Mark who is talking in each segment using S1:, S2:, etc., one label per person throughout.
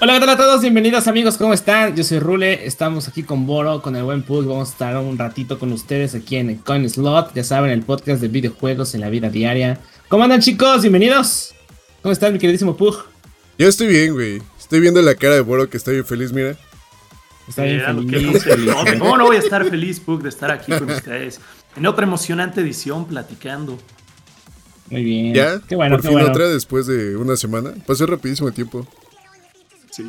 S1: Hola, ¿qué tal a todos? Bienvenidos amigos, ¿cómo están? Yo soy Rule, estamos aquí con Boro, con el buen Pug, vamos a estar un ratito con ustedes aquí en el Coin Slot, ya saben, el podcast de videojuegos en la vida diaria. ¿Cómo andan chicos? Bienvenidos. ¿Cómo están mi queridísimo Pug?
S2: Yo estoy bien, güey. Estoy viendo la cara de Boro que está bien feliz, mira.
S1: Está bien
S3: Mira,
S1: feliz.
S3: no, ¿Cómo no voy a estar feliz, Pug, de estar aquí con ustedes? En otra emocionante edición, platicando.
S1: Muy bien.
S2: ¿Ya?
S1: Qué bueno,
S2: Por
S1: qué
S2: fin
S1: bueno.
S2: otra después de una semana. Pasó rapidísimo el tiempo.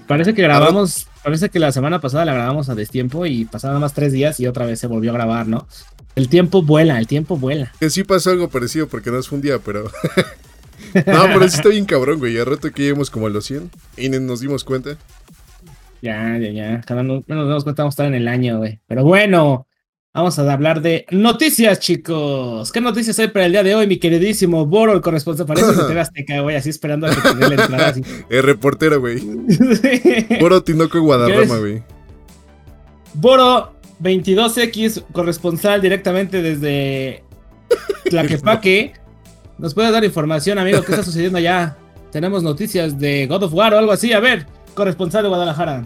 S1: Parece que grabamos, parece que la semana pasada la grabamos a destiempo y pasaron nada más tres días y otra vez se volvió a grabar, ¿no? El tiempo vuela, el tiempo vuela.
S2: Que sí pasó algo parecido porque no fue un día, pero... no, pero sí está bien cabrón, güey. A rato que lleguemos como a los 100 y nos dimos cuenta.
S1: Ya, ya, ya. Cada no nos damos cuenta vamos a estar en el año, güey. Pero bueno, vamos a hablar de noticias, chicos. ¿Qué noticias hay para el día de hoy, mi queridísimo Boro, el corresponsal? Parece que te veas Azteca, güey, así esperando a que te dé la entrada. Así.
S2: El reportero, güey. Boro Tinoco y Guadarrama,
S1: ¿Qué
S2: güey.
S1: Boro 22X, corresponsal directamente desde Tlaquepaque. ¿Nos puede dar información, amigo? ¿Qué está sucediendo allá? Tenemos noticias de God of War o algo así. A ver, corresponsal de Guadalajara.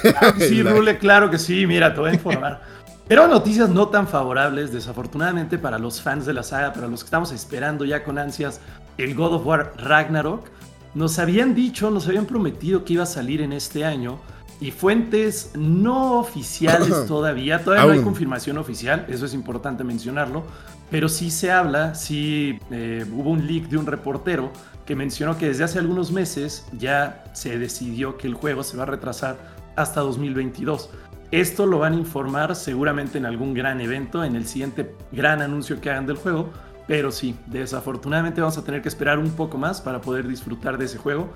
S3: Claro que sí, Rule, claro que sí, mira, te voy a informar. Pero noticias no tan favorables, desafortunadamente, para los fans de la saga, para los que estamos esperando ya con ansias el God of War Ragnarok. Nos habían dicho, nos habían prometido que iba a salir en este año. Y fuentes no oficiales todavía, todavía no hay confirmación oficial, eso es importante mencionarlo, pero sí se habla, sí eh, hubo un leak de un reportero que mencionó que desde hace algunos meses ya se decidió que el juego se va a retrasar hasta 2022. Esto lo van a informar seguramente en algún gran evento, en el siguiente gran anuncio que hagan del juego, pero sí, desafortunadamente vamos a tener que esperar un poco más para poder disfrutar de ese juego,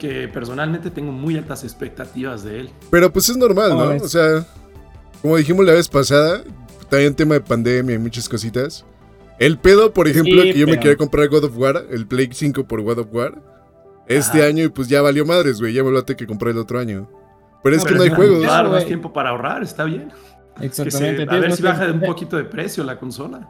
S3: que personalmente tengo muy altas expectativas de él.
S2: Pero pues es normal,
S1: ¿Cómo
S2: ¿no?
S1: ves?
S2: O sea, como dijimos la vez pasada, también tema de pandemia y muchas cositas. El pedo, por ejemplo,
S1: Sí,
S2: que yo me quería comprar God of War, el Play 5 por God of War, este
S3: Ajá.
S2: año y pues ya valió madres, güey. Ya me lo tengo que comprar el otro año. Pero es que no hay
S1: es
S2: juegos.
S1: Claro,
S3: más tiempo para ahorrar, está bien. Se-
S1: Exactamente.
S3: a ver si baja de un poquito de precio la consola.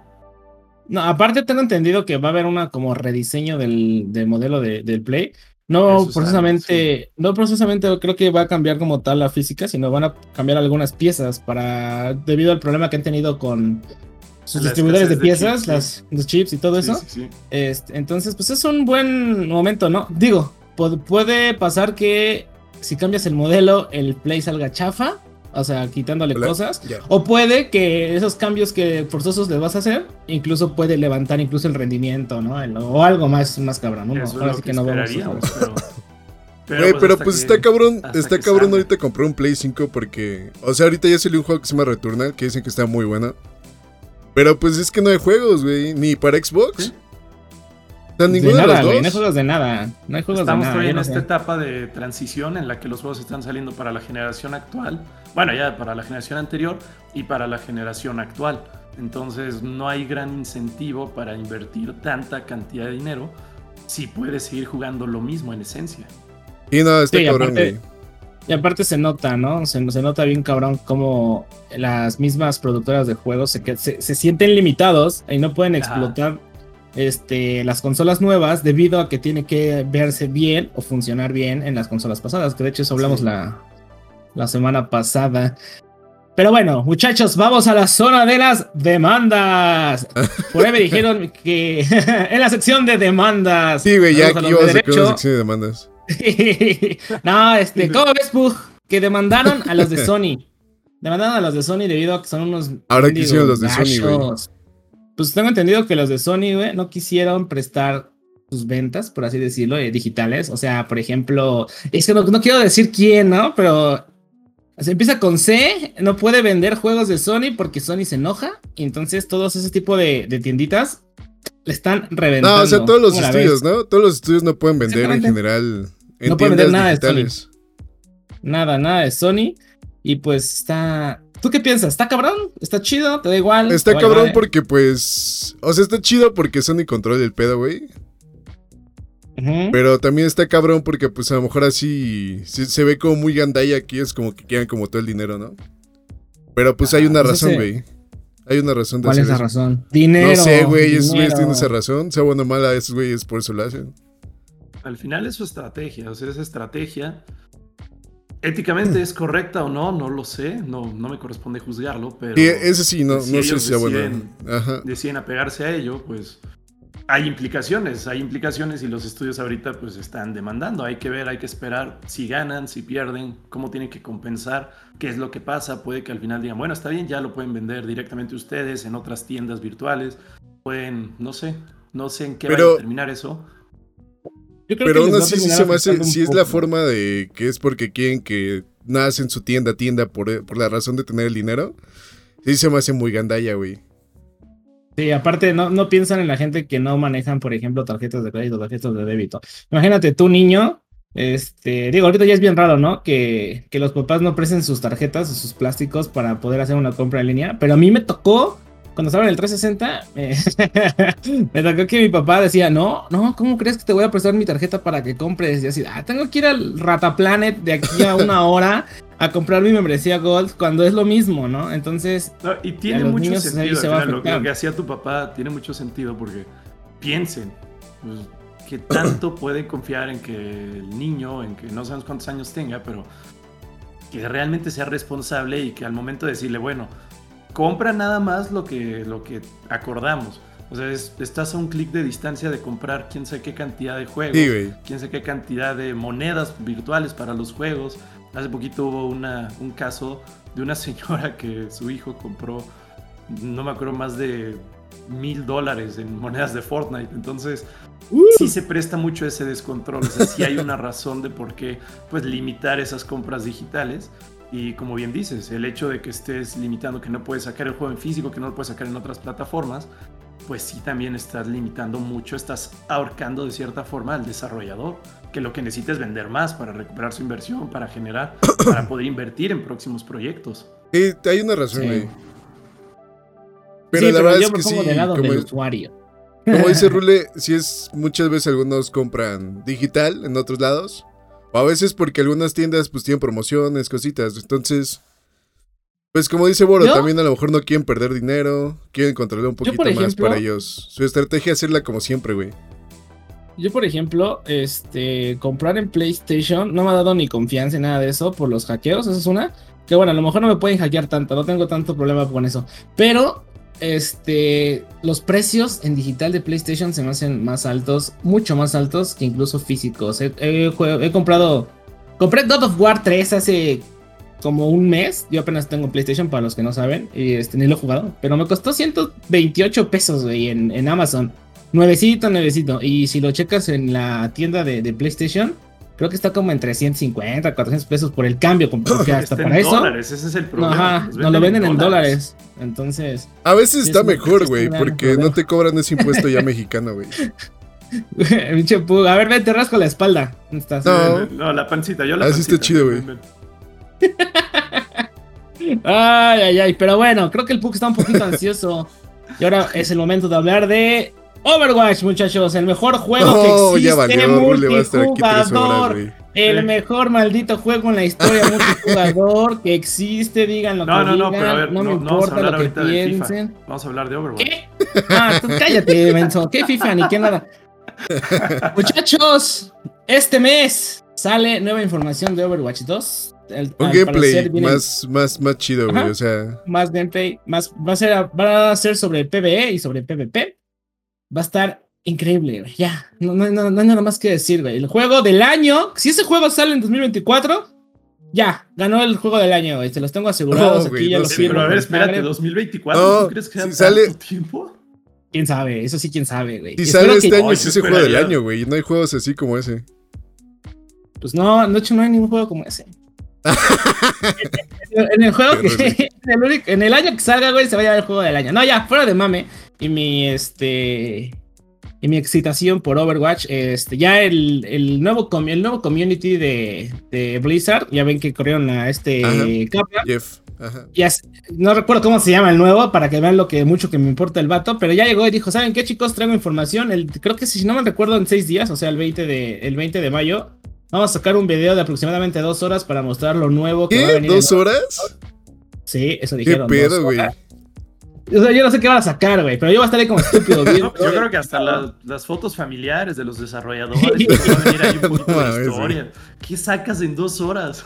S1: No, aparte tengo entendido que va a haber una como rediseño del, del modelo de- del Play. No
S3: Eso
S1: precisamente, no precisamente creo que va a cambiar como tal la física, sino van a cambiar algunas piezas para debido al problema que han tenido con sus distribuidores de piezas,
S3: chips, sí.
S1: las, los chips y todo
S3: Sí,
S1: eso.
S3: sí, sí.
S1: Este, entonces, pues es un buen momento, ¿no? Digo, pu- puede pasar que si cambias el modelo, el Play salga chafa, o sea, quitándole
S2: Hola.
S1: cosas. O puede que esos cambios que forzosos les vas a hacer, incluso puede levantar incluso el rendimiento, ¿no? El- o algo más, más cabrón, ¿no? Ahora sí
S3: que,
S1: que no vamos a
S3: pero...
S2: Pero pues
S3: que-
S2: está cabrón, está cabrón ahorita comprar un Play 5 porque, o sea, ahorita ya salió un juego que se llama Returnal, que dicen que está muy bueno. Pero pues es que no hay juegos, güey, ni para Xbox.
S3: Sí.
S2: O sea,
S1: De
S2: ninguno de,
S1: nada,
S2: los
S1: güey, no hay juegos de nada. No hay juegos
S3: Estamos
S1: de nada.
S3: todavía en
S1: no
S3: esta
S1: sé.
S3: etapa de transición en la que los juegos están saliendo para la generación actual. Bueno, ya para la generación anterior y para la generación actual. Entonces no hay gran incentivo para invertir tanta cantidad de dinero si puedes seguir jugando lo mismo en esencia.
S2: Y no, está
S1: Sí,
S2: cabrón,
S1: aparte-. Y aparte se nota, ¿no? Se, se nota bien cabrón como las mismas productoras de juegos se, se, se sienten limitados y no pueden
S3: Ajá.
S1: explotar este, las consolas nuevas debido a que tiene que verse bien o funcionar bien en las consolas pasadas, que de hecho eso hablamos
S3: Sí.
S1: la, la semana pasada. Pero bueno, muchachos, vamos a la zona de las demandas. Por ahí me dijeron que en la sección de demandas.
S2: Sí, güey, ya aquí vamos a sacar una sección de demandas.
S1: no, este, ¿cómo ves, Pug? Que demandaron a los de Sony. Demandaron a los de Sony debido a que son unos.
S2: Ahora
S1: mendigos
S2: quisieron los de Sony, güey.
S1: Pues tengo entendido que los de Sony, güey, no quisieron prestar sus ventas, por así decirlo, eh, digitales. O sea, por ejemplo, es que no, no quiero decir quién, ¿no? Pero se empieza con C, no puede vender juegos de Sony porque Sony se enoja. Y entonces todos ese tipo de, de tienditas le están reventando.
S2: No, o sea, todos los
S1: ¿Cómo la
S2: estudios? ¿no? Todos los estudios no pueden vender en general en
S1: No pueden vender nada de
S2: digitales.
S1: Nada, nada de Sony. Y pues está. ¿Tú qué piensas? ¿Está cabrón? ¿Está chido? ¿Te da igual?
S2: Está
S1: ¿Te vale
S2: cabrón porque, pues. O sea, está chido porque Sony controla el pedo, güey. Pero también está cabrón porque, pues, a lo mejor así. Se, se ve como muy gandalla aquí, es como que quieran como todo el dinero, ¿no? Pero, pues, hay una
S1: pues
S2: razón,
S1: ese-
S2: güey. Hay una razón de
S1: ¿Cuál es la razón? Dinero.
S2: No sé, güey, esos güeyes tienen esa razón. Sea bueno o mala, esos güeyes por eso lo hacen.
S3: Al final es su estrategia, o sea, esa estrategia éticamente es correcta o no, no lo sé, no, no me corresponde juzgarlo, pero...
S2: Sí, ese sí, no,
S3: si
S2: no sé si
S3: deciden-
S2: Ajá.
S3: deciden apegarse a ello, pues hay implicaciones, hay implicaciones y los estudios ahorita pues están demandando. Hay que ver, hay que esperar si ganan, si pierden, cómo tienen que compensar, qué es lo que pasa. Puede que al final digan, bueno, está bien, ya lo pueden vender directamente ustedes en otras tiendas virtuales. Pueden, no sé, no sé en qué
S2: Pero-
S3: va a terminar eso.
S1: Yo creo
S2: Pero
S1: que
S2: aún así sí se me hace, si es la forma de que es porque quieren que nace en su tienda, tienda por, por la razón de tener el dinero. Sí se me hace muy gandalla, güey.
S1: Sí, aparte no, no piensan en la gente que no manejan, por ejemplo, tarjetas de crédito, tarjetas de débito. Imagínate, tú niño, este, digo, ahorita ya es bien raro, ¿no? Que, que los papás no presten sus tarjetas o sus plásticos para poder hacer una compra en línea, pero a mí me tocó, cuando estaba en el 360, me, me tocó que mi papá decía, no, no, ¿cómo crees que te voy a prestar mi tarjeta para que compres? Y así, ah, tengo que ir al Rataplanet de aquí a una hora a comprar mi membresía Gold cuando es lo mismo, ¿no? Entonces,
S3: No, y tiene mucho
S1: niños
S3: sentido.
S1: se
S3: final, lo que hacía tu papá tiene mucho sentido porque piensen pues, que tanto pueden confiar en que el niño, en que no sabemos cuántos años tenga, pero que realmente sea responsable y que al momento de decirle, bueno, compra nada más lo que, lo que acordamos. O sea, es- estás a un clic de distancia de comprar quién sabe qué cantidad de juegos
S2: Sí,
S3: quién sabe qué cantidad de monedas virtuales para los juegos. Hace poquito hubo una, un caso de una señora que su hijo compró, no me acuerdo, más de mil dólares en monedas de Fortnite. Entonces, sí se presta mucho ese descontrol. O sea, sí hay una razón de por qué pues, limitar esas compras digitales. Y como bien dices, el hecho de que estés limitando que no puedes sacar el juego en físico, que no lo puedes sacar en otras plataformas, pues sí también estás limitando mucho, estás ahorcando de cierta forma al desarrollador, que lo que necesita es vender más para recuperar su inversión, para generar, para poder invertir en próximos proyectos.
S2: Sí, hay una razón,
S1: Sí.
S2: güey. Pero
S1: sí,
S2: la
S1: pero
S2: verdad
S1: yo
S2: es
S1: me
S2: que
S1: pongo
S2: sí,
S1: del lado
S2: como,
S1: del usuario.
S2: como dice Rule, sí es muchas veces algunos compran digital en otros lados. O a veces porque algunas tiendas pues tienen promociones, cositas. Entonces, pues como dice Boro,
S1: ¿Yo?
S2: también a lo mejor no quieren perder dinero, quieren controlar un poquito
S1: por
S2: más
S1: ejemplo-
S2: para ellos. Su estrategia es hacerla como siempre, güey.
S1: Yo, por ejemplo, este, comprar en PlayStation no me ha dado ni confianza en nada de eso por los hackeos, esa es una. Que bueno, a lo mejor no me pueden hackear tanto, no tengo tanto problema con eso. Pero, este, los precios en digital de PlayStation se me hacen más altos, mucho más altos que incluso físicos. He, comprado, compré God of War 3 hace como un mes. Yo apenas tengo PlayStation para los que no saben, y este, ni lo he jugado, pero me costó 128 pesos, en, Amazon. Nuevecito, nuevecito. Y si lo checas en la tienda de PlayStation, creo que está como en 350, 400 pesos por el cambio. Porque hasta
S3: Está
S1: para
S3: en
S1: eso.
S3: dólares, ese es el
S1: No,
S3: problema.
S1: ajá, nos lo venden en dólares. Entonces,
S2: A veces
S1: Sí,
S2: está
S1: es
S2: mejor, güey, porque
S1: problema.
S2: no te cobran ese impuesto ya mexicano, güey.
S1: a ver, ven, te rasco la espalda. ¿Dónde estás?
S2: No.
S3: No, la pancita, yo la
S2: Así está
S3: pancita.
S2: chido,
S3: ven,
S2: güey.
S1: Ay, ay, ay. Pero bueno, creo que el Puck está un poquito ansioso. Y ahora es el momento de hablar de Overwatch, muchachos. El mejor juego
S2: No,
S1: que
S2: ya
S1: existe.
S2: valió, Rule va a estar aquí tres horas,
S1: multijugador.
S2: güey.
S1: El
S3: Sí.
S1: mejor maldito juego en la historia multijugador que existe, digan lo
S3: No,
S1: que
S3: no, no,
S1: digan,
S3: pero a ver,
S1: no me
S3: no, no vamos a
S1: importa
S3: hablar
S1: lo que piensen.
S3: Vamos a hablar de Overwatch.
S1: ¿Qué? Ah, tú cállate, menso. ¿Qué FIFA ni qué nada? Muchachos, este mes sale nueva información de Overwatch 2. El-
S2: Un gameplay
S1: viene
S2: más, más, más chido, güey. O sea,
S1: más gameplay, más va a ser va a ser sobre PvE y sobre PvP. Va a estar increíble, güey. Ya, no, no, no, no hay nada más que decir, güey. El juego del año, si ese juego sale en 2024, ya, ganó el juego del año, güey. Se los tengo asegurados
S2: No,
S1: aquí, ya
S2: no
S1: lo
S2: sé,
S1: firmo
S3: Pero a ver, espérate,
S1: sangre.
S3: 2024,
S2: No,
S3: ¿tú crees que sea
S2: si sale-
S3: tiempo?
S1: Quién sabe, eso sí, quién sabe, güey.
S2: si
S1: Espero
S2: sale
S1: que-
S2: este año,
S3: Ay,
S2: sí es el juego del año, güey. No hay juegos así como ese.
S1: Pues no, de hecho no hay ningún juego como ese. en el juego que. En el, único- en el año que salga, güey, se va a el juego del año. No, ya, fuera de mame. Y mi este. Y mi excitación por Overwatch. Este, ya el, el nuevo, com- el nuevo community de, de Blizzard. Ya ven que corrieron a este. Kaplan.
S2: Jeff. Ajá.
S1: No recuerdo cómo se llama el nuevo para que vean lo que mucho que me importa el vato, pero ya llegó y dijo, ¿saben qué chicos? Traigo información, el, creo que si no me recuerdo en seis días, o sea, el 20 de, el 20 de mayo, vamos a sacar un video de aproximadamente dos horas para mostrar lo nuevo que va a
S2: ¿Qué?
S1: venir.
S2: ¿Dos
S1: en-
S2: horas?
S1: Sí, eso
S2: ¿Qué
S1: dijeron.
S2: pedo,
S1: dos
S2: güey?
S1: O sea, yo no sé qué van a sacar, güey, pero yo voy a estar ahí como estúpido.
S3: Yo creo que hasta la- las fotos familiares de los desarrolladores va a venir ahí un poquito
S2: No
S3: de historia. ¿Qué sacas en dos horas?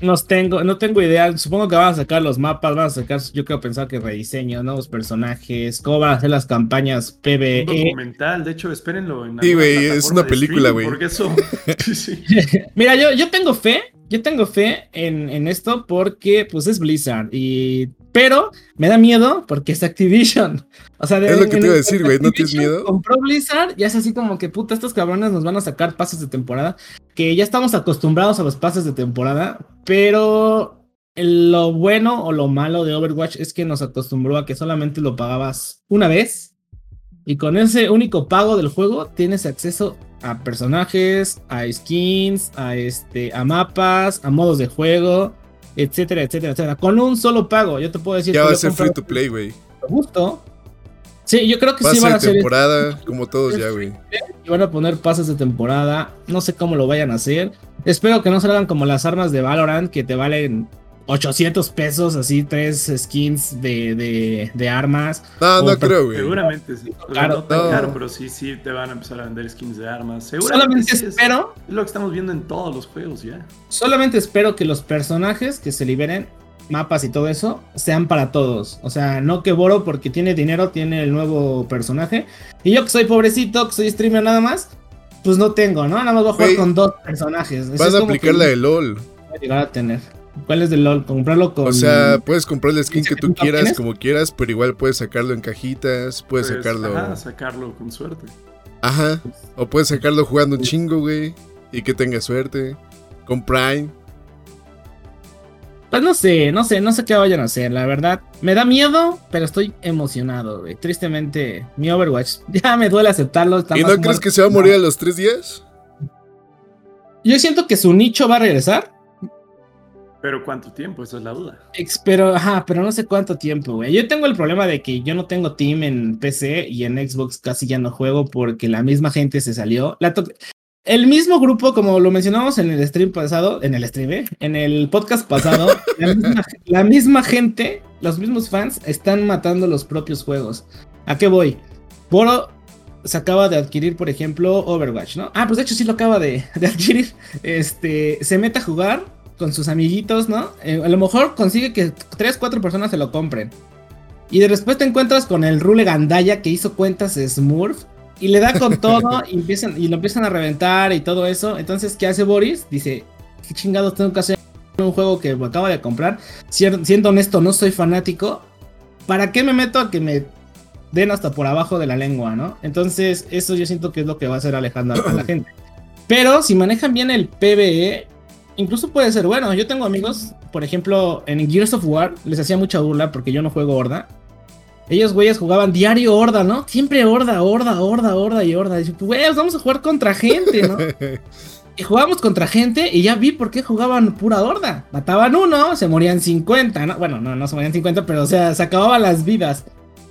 S1: No tengo, no tengo idea. Supongo que van a sacar los mapas, van a sacar, yo creo pensar que rediseño, nuevos personajes, cómo van a hacer las campañas
S3: Un
S1: PvE.
S3: documental, de hecho, espérenlo en
S2: Sí, güey, es una película, güey.
S3: Porque eso. sí, sí.
S1: Mira, yo, yo tengo fe, yo tengo fe en, en esto porque pues es Blizzard y pero me da miedo porque es Activision. O sea, de-
S2: Es lo que te iba a decir, güey, ¿no tienes miedo?
S1: Compró Blizzard y es así como que puta, estos cabrones nos van a sacar pases de temporada, que ya estamos acostumbrados a los pases de temporada, pero lo bueno o lo malo de Overwatch es que nos acostumbró a que solamente lo pagabas una vez y con ese único pago del juego tienes acceso a personajes, a skins, a este, a mapas, a modos de juego, etcétera, etcétera, etcétera. Con un solo pago, yo te puedo decir
S2: Ya
S1: que
S2: va a ser free to play, güey.
S1: gusto. Sí, yo creo que sí
S2: Pase
S1: van a
S2: de
S1: hacer esto,
S2: temporada, como todos ya, güey.
S1: y van a poner pases de temporada. No sé cómo lo vayan a hacer. Espero que no salgan como las armas de Valorant que te valen 800 pesos, así tres skins de, de, de armas.
S2: No, no creo, güey.
S3: Seguramente sí. O sea,
S1: Claro.
S3: no tan
S2: No.
S3: caro, pero sí, sí te van a empezar a vender skins de armas. Seguramente
S1: Solamente
S3: sí es,
S1: espero
S3: es lo que estamos viendo en todos los juegos ya.
S1: Solamente espero que los personajes que se liberen, mapas y todo eso, sean para todos. O sea, no que Boro porque tiene dinero, tiene el nuevo personaje. Y yo que soy pobrecito, que soy streamer nada más, pues no tengo, ¿no? Nada más voy a jugar con dos personajes. Eso
S2: Vas a aplicar la de LOL.
S1: voy a llegar a tener. ¿Cuál es de LOL? Comprarlo con...
S2: O sea, puedes comprar el skin que tú
S1: ¿Cincuenta
S2: quieras,
S1: tienes?
S2: como quieras, pero igual puedes sacarlo en cajitas, puedes
S3: Pues,
S2: sacarlo.
S3: Ajá, sacarlo con suerte.
S2: Ajá. O puedes sacarlo jugando un chingo, güey. Y que tenga suerte. Con Prime.
S1: Pues no sé, no sé, no sé qué vayan a hacer, la verdad. Me da miedo, pero estoy emocionado, güey. Tristemente, mi Overwatch ya me duele aceptarlo.
S2: ¿Y no crees
S1: muerto
S2: que se va a morir a los tres días?
S1: Yo siento que su nicho va a regresar.
S3: Pero ¿cuánto tiempo? Esa es la duda.
S1: Pero, ajá, pero no sé cuánto tiempo, güey. Yo tengo el problema de que yo no tengo team en PC y en Xbox casi ya no juego porque la misma gente se salió. La el mismo grupo, como lo mencionamos en el stream pasado, en el stream, ¿eh? en el podcast pasado, la, misma, la misma gente, los mismos fans están matando los propios juegos. ¿A qué voy? Boro se acaba de adquirir, por ejemplo, Overwatch, ¿no? Ah, pues de hecho sí lo acaba de, de adquirir. Este, se mete a jugar con sus amiguitos, ¿no? Eh, a lo mejor consigue que tres, cuatro personas se lo compren. Y de después te encuentras con el Rule Gandaya que hizo cuentas de Smurf y le da con todo y, empiezan, y lo empiezan a reventar y todo eso. Entonces, ¿qué hace Boris? Dice, ¿qué chingados tengo que hacer un juego que me acabo de comprar? Siendo honesto, no soy fanático. ¿Para qué me meto a que me den hasta por abajo de la lengua, no? Entonces, eso yo siento que es lo que va a hacer alejando a la gente. Pero si manejan bien el PvE, incluso puede ser bueno. Yo tengo amigos, por ejemplo, en Gears of War, les hacía mucha burla porque yo no juego Horda. Ellos, güeyes, jugaban diario Horda, ¿no? Siempre Horda, Horda, Horda, Horda y Horda. Y dije, güey, pues vamos a jugar contra gente, ¿no? y jugábamos contra gente y ya vi por qué jugaban pura Horda. Mataban uno, se morían 50, ¿no? Bueno, no, no se morían 50, pero o sea, se acababan las vidas.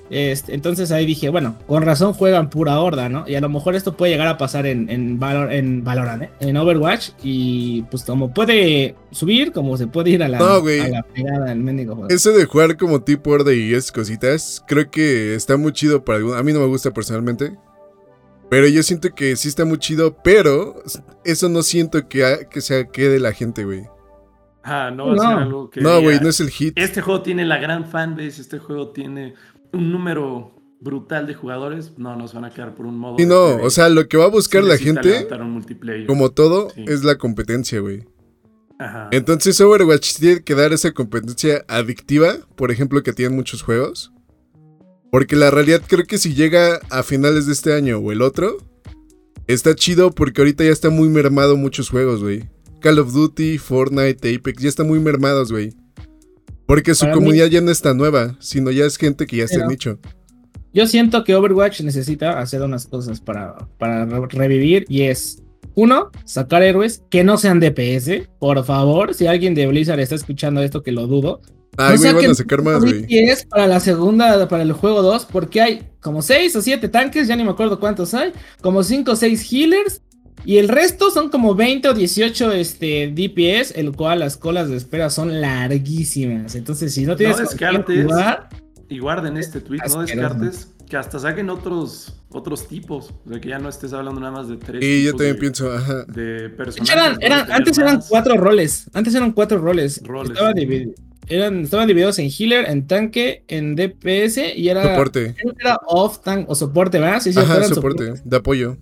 S1: Este, entonces ahí dije, bueno, con razón juegan pura horda, ¿no? Y a lo mejor esto puede llegar a pasar en, en, Valor, en Valorant, ¿eh? En Overwatch. Y pues como puede subir, como se puede ir a la,
S2: No, güey.
S1: a la pegada del mendigo juego.
S2: Eso de jugar como tipo horda y esas cositas, creo que está muy chido para algunos. A mí no me gusta personalmente. Pero yo siento que sí está muy chido, pero eso no siento que, ha- que sea que de la gente, güey.
S3: Ah, no va a
S1: No.
S3: ser algo que.
S2: No, güey, no es el hit.
S3: Este juego tiene la gran fanbase, este juego tiene un número brutal de jugadores. No, nos van a quedar por un modo.
S2: Y no, o sea, lo que va a buscar la gente, como todo,
S3: Sí.
S2: es la competencia, güey.
S3: Ajá.
S2: Entonces Overwatch tiene que dar esa competencia adictiva, por ejemplo, que tienen muchos juegos. Porque la realidad creo que si llega a finales de este año o el otro, está chido porque ahorita ya está muy mermado muchos juegos, güey. Call of Duty, Fortnite, Apex, ya están muy mermados, güey. Porque su
S1: mí-
S2: comunidad ya no es tan nueva, sino ya es gente que ya está en
S1: Pero-
S2: nicho.
S1: Yo siento que Overwatch necesita hacer unas cosas para, para re- revivir y es, uno, sacar héroes que no sean DPS, por favor, si alguien de Blizzard está escuchando esto, que lo dudo. No
S2: güey, van a sacar más, güey.
S1: DPS para la segunda, para el juego 2, porque hay como 6 o 7 tanques, ya ni me acuerdo cuántos hay, como 5 o 6 healers, y el resto son como 20 o 18 este, DPS, el cual las colas de espera son larguísimas. Entonces, si no tienes quién
S3: descartes.
S1: jugar,
S3: y guarden este tweet, no descartes que hasta saquen otros, otros tipos. O sea, que ya no estés hablando nada más de tres.
S2: Y yo también
S3: de-
S2: pienso, ajá.
S3: De personajes.
S1: eran,
S3: ¿no?
S1: eran- antes eran
S3: más.
S1: cuatro roles. Antes eran cuatro roles. Eran, estaban divididos en healer, en tanque, en DPS y era.
S2: Soporte.
S1: off tank o soporte, ¿verdad? Sí, sí,
S2: Ajá,
S1: eran
S2: soporte, de apoyo.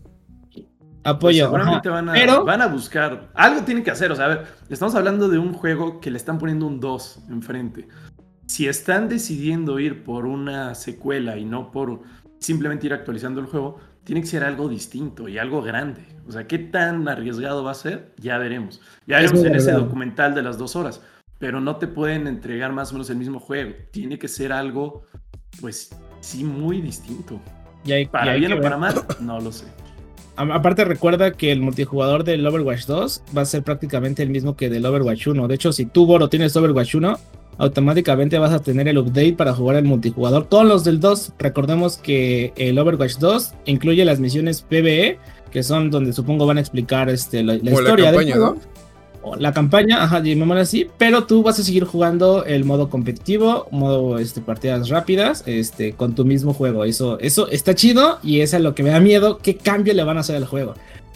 S3: Pues
S1: Apoyo.
S3: seguramente
S1: ajá.
S3: van a,
S1: Pero-
S3: van a buscar. Algo tienen que hacer. O sea, a ver, estamos hablando de un juego que le están poniendo un 2 enfrente. Si están decidiendo ir por una secuela y no por simplemente ir actualizando el juego, tiene que ser algo distinto y algo grande. O sea, ¿qué tan arriesgado va a ser? Ya veremos. Ya
S1: Es
S3: veremos
S1: muy
S3: en ese documental de las dos horas. Pero no te pueden entregar más o menos el mismo juego. Tiene que ser algo, pues, sí, muy distinto.
S1: Y hay- y
S3: Para
S1: hay
S3: bien o para mal, no lo sé.
S1: Aparte recuerda que el multijugador del Overwatch 2 va a ser prácticamente el mismo que del Overwatch 1. De hecho, si tú, Boro, tienes Overwatch 1, automáticamente vas a tener el update para jugar el multijugador con los del 2. Recordemos que el Overwatch 2 incluye las misiones PvE, que son donde supongo van a explicar este, la, la
S2: Como la
S1: historia del
S2: campaña,
S1: juego.
S2: ¿no?
S1: La campaña, ajá, llamémoslo así, pero tú vas a seguir jugando el modo competitivo, modo este, partidas rápidas, este, con tu mismo juego. Eso, eso está chido y es a lo que me da miedo, qué cambio le van a hacer al juego.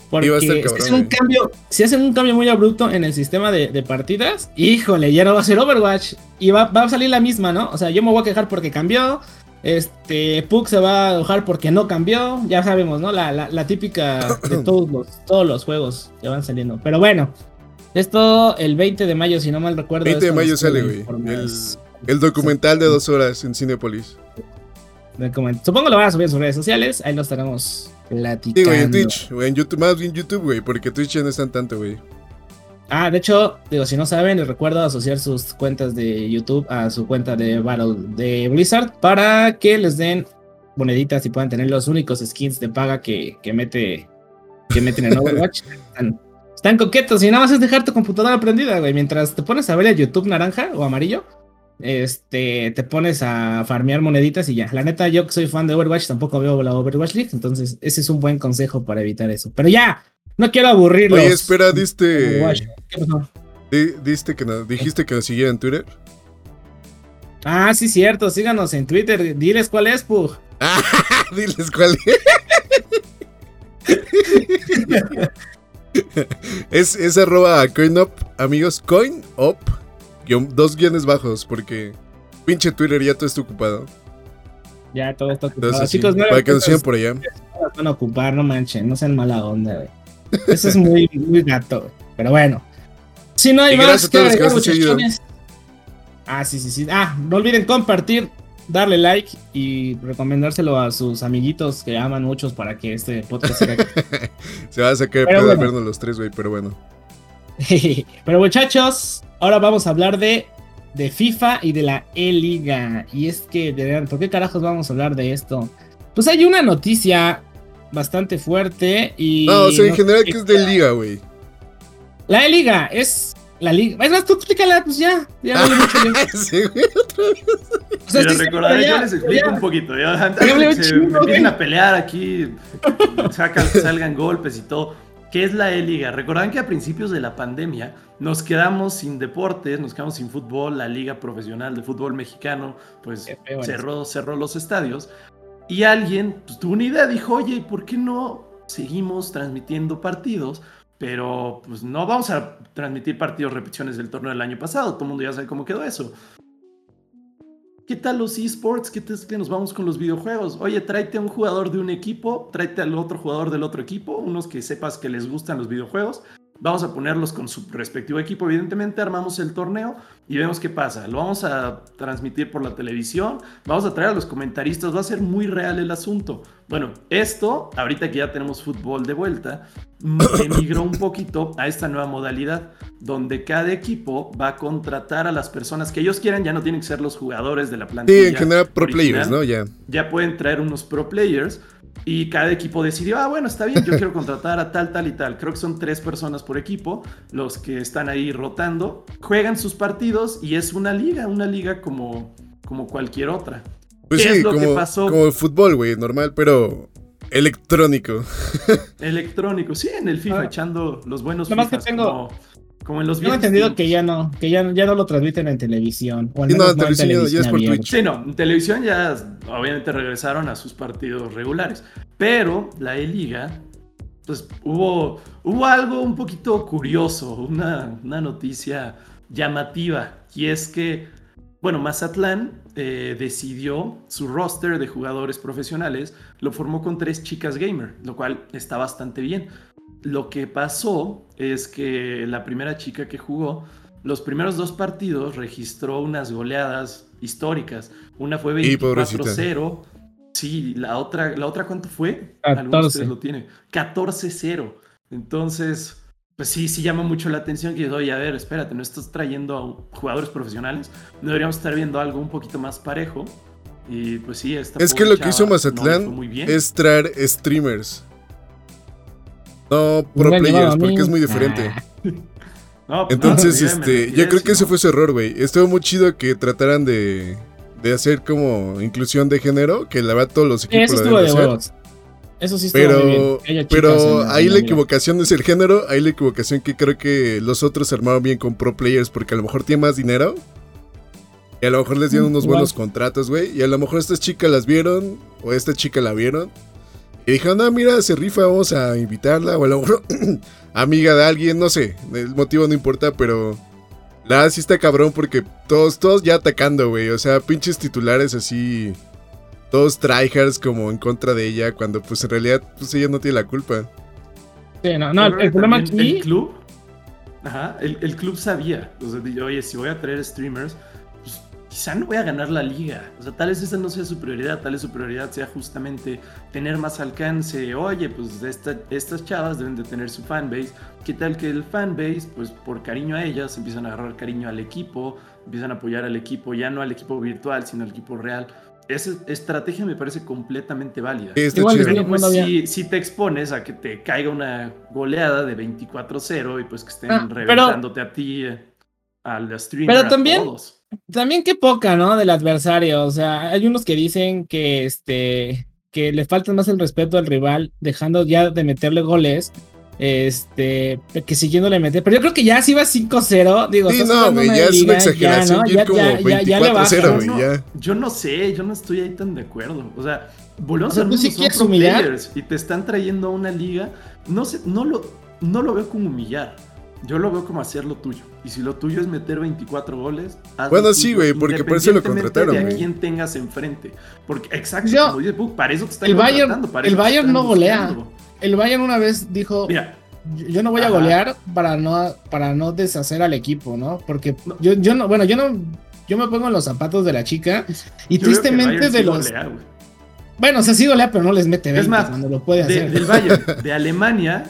S1: Porque
S2: estar
S1: si,
S2: cabrón,
S1: hacen un
S2: eh.
S1: cambio, si hacen un cambio muy abrupto en el sistema de, de partidas, híjole, ya no va a ser Overwatch y va, va a salir la misma, ¿no? O sea, yo me voy a quejar porque cambió. Este, Puck se va a enojar porque no cambió. Ya sabemos, ¿no? La, la, la típica de todos los, todos los juegos que van saliendo. Pero bueno, esto el 20 de mayo, si no mal recuerdo.
S2: 20 de mayo
S1: sale
S2: güey. El documental de dos horas en Cinepolis.
S1: Supongo lo van a subir en sus redes sociales. Ahí lo estaremos platicando.
S2: Sí, güey, en Twitch, güey, en YouTube, más bien YouTube, güey, porque Twitch ya no están tanto, güey.
S1: Ah, de hecho, digo, si no saben, les recuerdo asociar sus cuentas de YouTube a su cuenta de Battle de Blizzard para que les den moneditas y puedan tener los únicos skins de paga que, que mete que meten en Overwatch. Están, están coquetos y nada más es dejar tu computadora prendida, güey. Mientras te pones a ver el YouTube naranja o amarillo, este, te pones a farmear moneditas y ya. La neta, yo que soy fan de Overwatch, tampoco veo la Overwatch League, entonces ese es un buen consejo para evitar eso. Pero ya, no quiero aburrirlos.
S2: Oye, espera, diste.
S1: ¿Qué pasó?
S2: diste que no- dijiste que nos siguiera en Twitter.
S1: Ah, sí, cierto. Síganos en Twitter. Diles cuál es, Pug.
S2: Diles cuál es. es arroba coinup, amigos, coinup, guión- dos guiones bajos, porque pinche Twitter ya todo está ocupado.
S1: Ya todo está ocupado.
S2: Entonces, sí,
S1: Chicos, no
S2: para que nos sigan
S1: las
S2: por allá.
S1: van a ocupar, no manchen. No sean mala onda, güey. Eso es muy, muy gato, güey. Pero bueno. Si no hay
S2: Y
S1: más que agregar, muchachones. Ah, sí, sí, sí. Ah, no olviden compartir, darle like y recomendárselo a sus amiguitos que aman muchos para que este podcast siga
S2: Se va a sacar
S1: Pero
S2: pedo al
S1: bueno.
S2: vernos los tres, güey, pero bueno.
S1: Pero muchachos, ahora vamos a hablar de, de FIFA y de la E-Liga. Y es que, de ¿por qué carajos vamos a hablar de esto? Pues hay una noticia bastante fuerte y...
S2: No, o sea, en general que es de liga, güey.
S1: La E-Liga es la liga... Es más, tú explícala, pues ya. Ya hablé mucho yo.
S2: Sí, güey.
S1: O sea,
S3: Mira,
S1: sí,
S3: recordaré,
S1: ya,
S3: yo les explico
S1: ya.
S3: un poquito. Ya, antes de que se empiecen a pelear aquí, sacan- salgan golpes y todo. ¿Qué es la E-Liga? Recordarán que a principios de la pandemia nos quedamos sin deportes, nos quedamos sin fútbol, la Liga Profesional de Fútbol Mexicano pues cerró, cerró los estadios y alguien pues, tuvo una idea, dijo, oye, ¿por qué no seguimos transmitiendo partidos? Pero pues no vamos a transmitir partidos repeticiones del torneo del año pasado, todo el mundo ya sabe cómo quedó eso. ¿Qué tal los esports? ¿Qué tal que nos vamos con los videojuegos? Oye, tráete a un jugador de un equipo, tráete al otro jugador del otro equipo, unos que sepas que les gustan los videojuegos. Vamos a ponerlos con su respectivo equipo. Evidentemente, armamos el torneo y vemos qué pasa. Lo vamos a transmitir por la televisión, vamos a traer a los comentaristas, va a ser muy real el asunto. Bueno, esto, ahorita que ya tenemos fútbol de vuelta, emigró un poquito a esta nueva modalidad, donde cada equipo va a contratar a las personas que ellos quieran, ya no tienen que ser los jugadores de la plantilla.
S2: Sí, en general pro
S3: original
S2: players, ¿no? Ya.
S3: ya pueden traer unos pro players y cada equipo decidió, ah, bueno, está bien, yo quiero contratar a tal, tal y tal. Creo que son tres personas por equipo, los que están ahí rotando, juegan sus partidos y es una liga, una liga como, como cualquier otra.
S2: Pues
S3: ¿Qué
S2: sí,
S3: es lo que
S2: como,
S3: pasó?
S2: como el fútbol, güey, normal, pero electrónico.
S3: Electrónico, sí, en el FIFA,
S1: Ah.
S3: echando los buenos
S1: Nomás que tengo-
S3: como, Como en los
S1: Tengo
S3: viejos
S1: entendido
S3: tiempos.
S1: que ya no, que ya, ya no lo transmiten en televisión. O al
S2: Sí, no,
S1: menos
S2: en
S1: no en
S2: televisión ya- es por. Twitch.
S3: Sí, no, en televisión ya obviamente regresaron a sus partidos regulares, pero la E-Liga, pues hubo, hubo algo un poquito curioso, una, una noticia llamativa, y es que, bueno, Mazatlán eh, decidió su roster de jugadores profesionales, lo formó con tres chicas gamer, lo cual está bastante bien. Lo que pasó es que la primera chica que jugó, los primeros dos partidos registró unas goleadas históricas. Una fue
S2: Y pobrecita.
S3: 24-0. Sí, la otra, ¿la otra cuánto fue? Algunos de
S1: 14.
S3: ustedes lo tienen. 14-0. Entonces, pues sí, sí llama mucho la atención que, oye, a ver, espérate, no estás trayendo a jugadores profesionales. No deberíamos estar viendo algo un poquito más parejo. Y pues sí, esta
S2: Es que lo que hizo
S3: no
S2: Mazatlán
S3: fue muy bien.
S2: es traer streamers. No pro players, porque es muy diferente.
S3: No,
S2: Entonces,
S3: no,
S2: este, yo creo que ese fue su error, güey. Estuvo muy chido que trataran de, de hacer como inclusión de género, que la verdad todos los equipos
S1: Eso
S2: lo
S1: estuvo
S2: deben
S1: de
S2: hacer.
S1: Eso sí estuvo muy bien.
S2: Pero,
S1: que haya chicas
S2: pero
S1: en
S2: ahí
S1: en
S2: la equivocación es el género, ahí la equivocación que creo que los otros se armaron bien con pro players porque a lo mejor tienen más dinero. Y a lo mejor les dieron
S1: Mm,
S2: unos buenos contratos, güey. Y a lo mejor estas chicas las vieron, o esta chica la vieron. Y dijeron, no, mira, se rifa, vamos a invitarla. O a lo mejor amiga de alguien, no sé. El motivo no importa, pero... La sí está cabrón porque todos, todos ya atacando, güey. O sea, pinches titulares así... Todos tryhards como en contra de ella, cuando pues en realidad pues ella no tiene la culpa.
S1: Sí, no, no, el problema aquí.
S3: El club, ajá, el, el club sabía. O sea, dijo, oye, si voy a traer streamers, pues quizá no voy a ganar la liga. O sea, tal vez esa no sea su prioridad, tal vez su prioridad sea justamente tener más alcance. Oye, pues esta- estas chavas deben de tener su fanbase. ¿Qué tal que el fanbase, pues por cariño a ellas, empiezan a agarrar cariño al equipo, empiezan a apoyar al equipo, ya no al equipo virtual, sino al equipo real? Esa estrategia me parece completamente válida.
S1: Igual
S3: Pero pues si, si te expones a que te caiga una goleada de 24-0 y pues que estén
S1: Ah, pero-
S3: reventándote a ti, eh, al streamer,
S1: Pero
S3: a
S1: también-
S3: todos.
S1: También qué poca, ¿no? Del adversario. O sea, hay unos que dicen que este que le falta más el respeto al rival, dejando ya de meterle goles. Este, que siguiéndole meter. Pero yo creo que ya si va 5-0, digo,
S2: Sí, no, güey, ya es una exageración
S1: ya, ¿no? ya, ya, ya le
S2: 24-0,
S1: bajas.
S2: güey,
S3: no,
S2: ya.
S3: Yo no sé, yo no estoy ahí tan de acuerdo. O sea, volvemos
S1: O sea,
S3: a
S1: ¿tú sí
S3: son pro
S1: humillar?
S3: players y te están trayendo a una liga. No, sé, no, lo, no lo veo como humillar. Yo lo veo como hacer lo tuyo. Y si lo tuyo es meter 24 goles,
S2: Bueno, sí, güey, porque por eso lo contrataron,
S3: De a
S2: güey.
S3: quién tengas enfrente. Porque, exacto,
S1: Yo-
S3: como para eso te están
S1: El Bayern-
S3: contratando, para
S1: el Bayern no golea.
S3: buscando.
S1: El Bayern una vez dijo,
S3: Mira,
S1: yo no voy a golear para no, para no deshacer al equipo, ¿no? Porque
S3: No.
S1: yo, yo no, bueno, yo no, yo me pongo en los zapatos de la chica y
S3: yo
S1: tristemente de
S3: sí
S1: los,
S3: golea,
S1: bueno, o sea, sí golea, pero no les mete 20
S3: Es más,
S1: cuando lo puede
S3: De-
S1: hacer.
S3: del Bayern, de Alemania,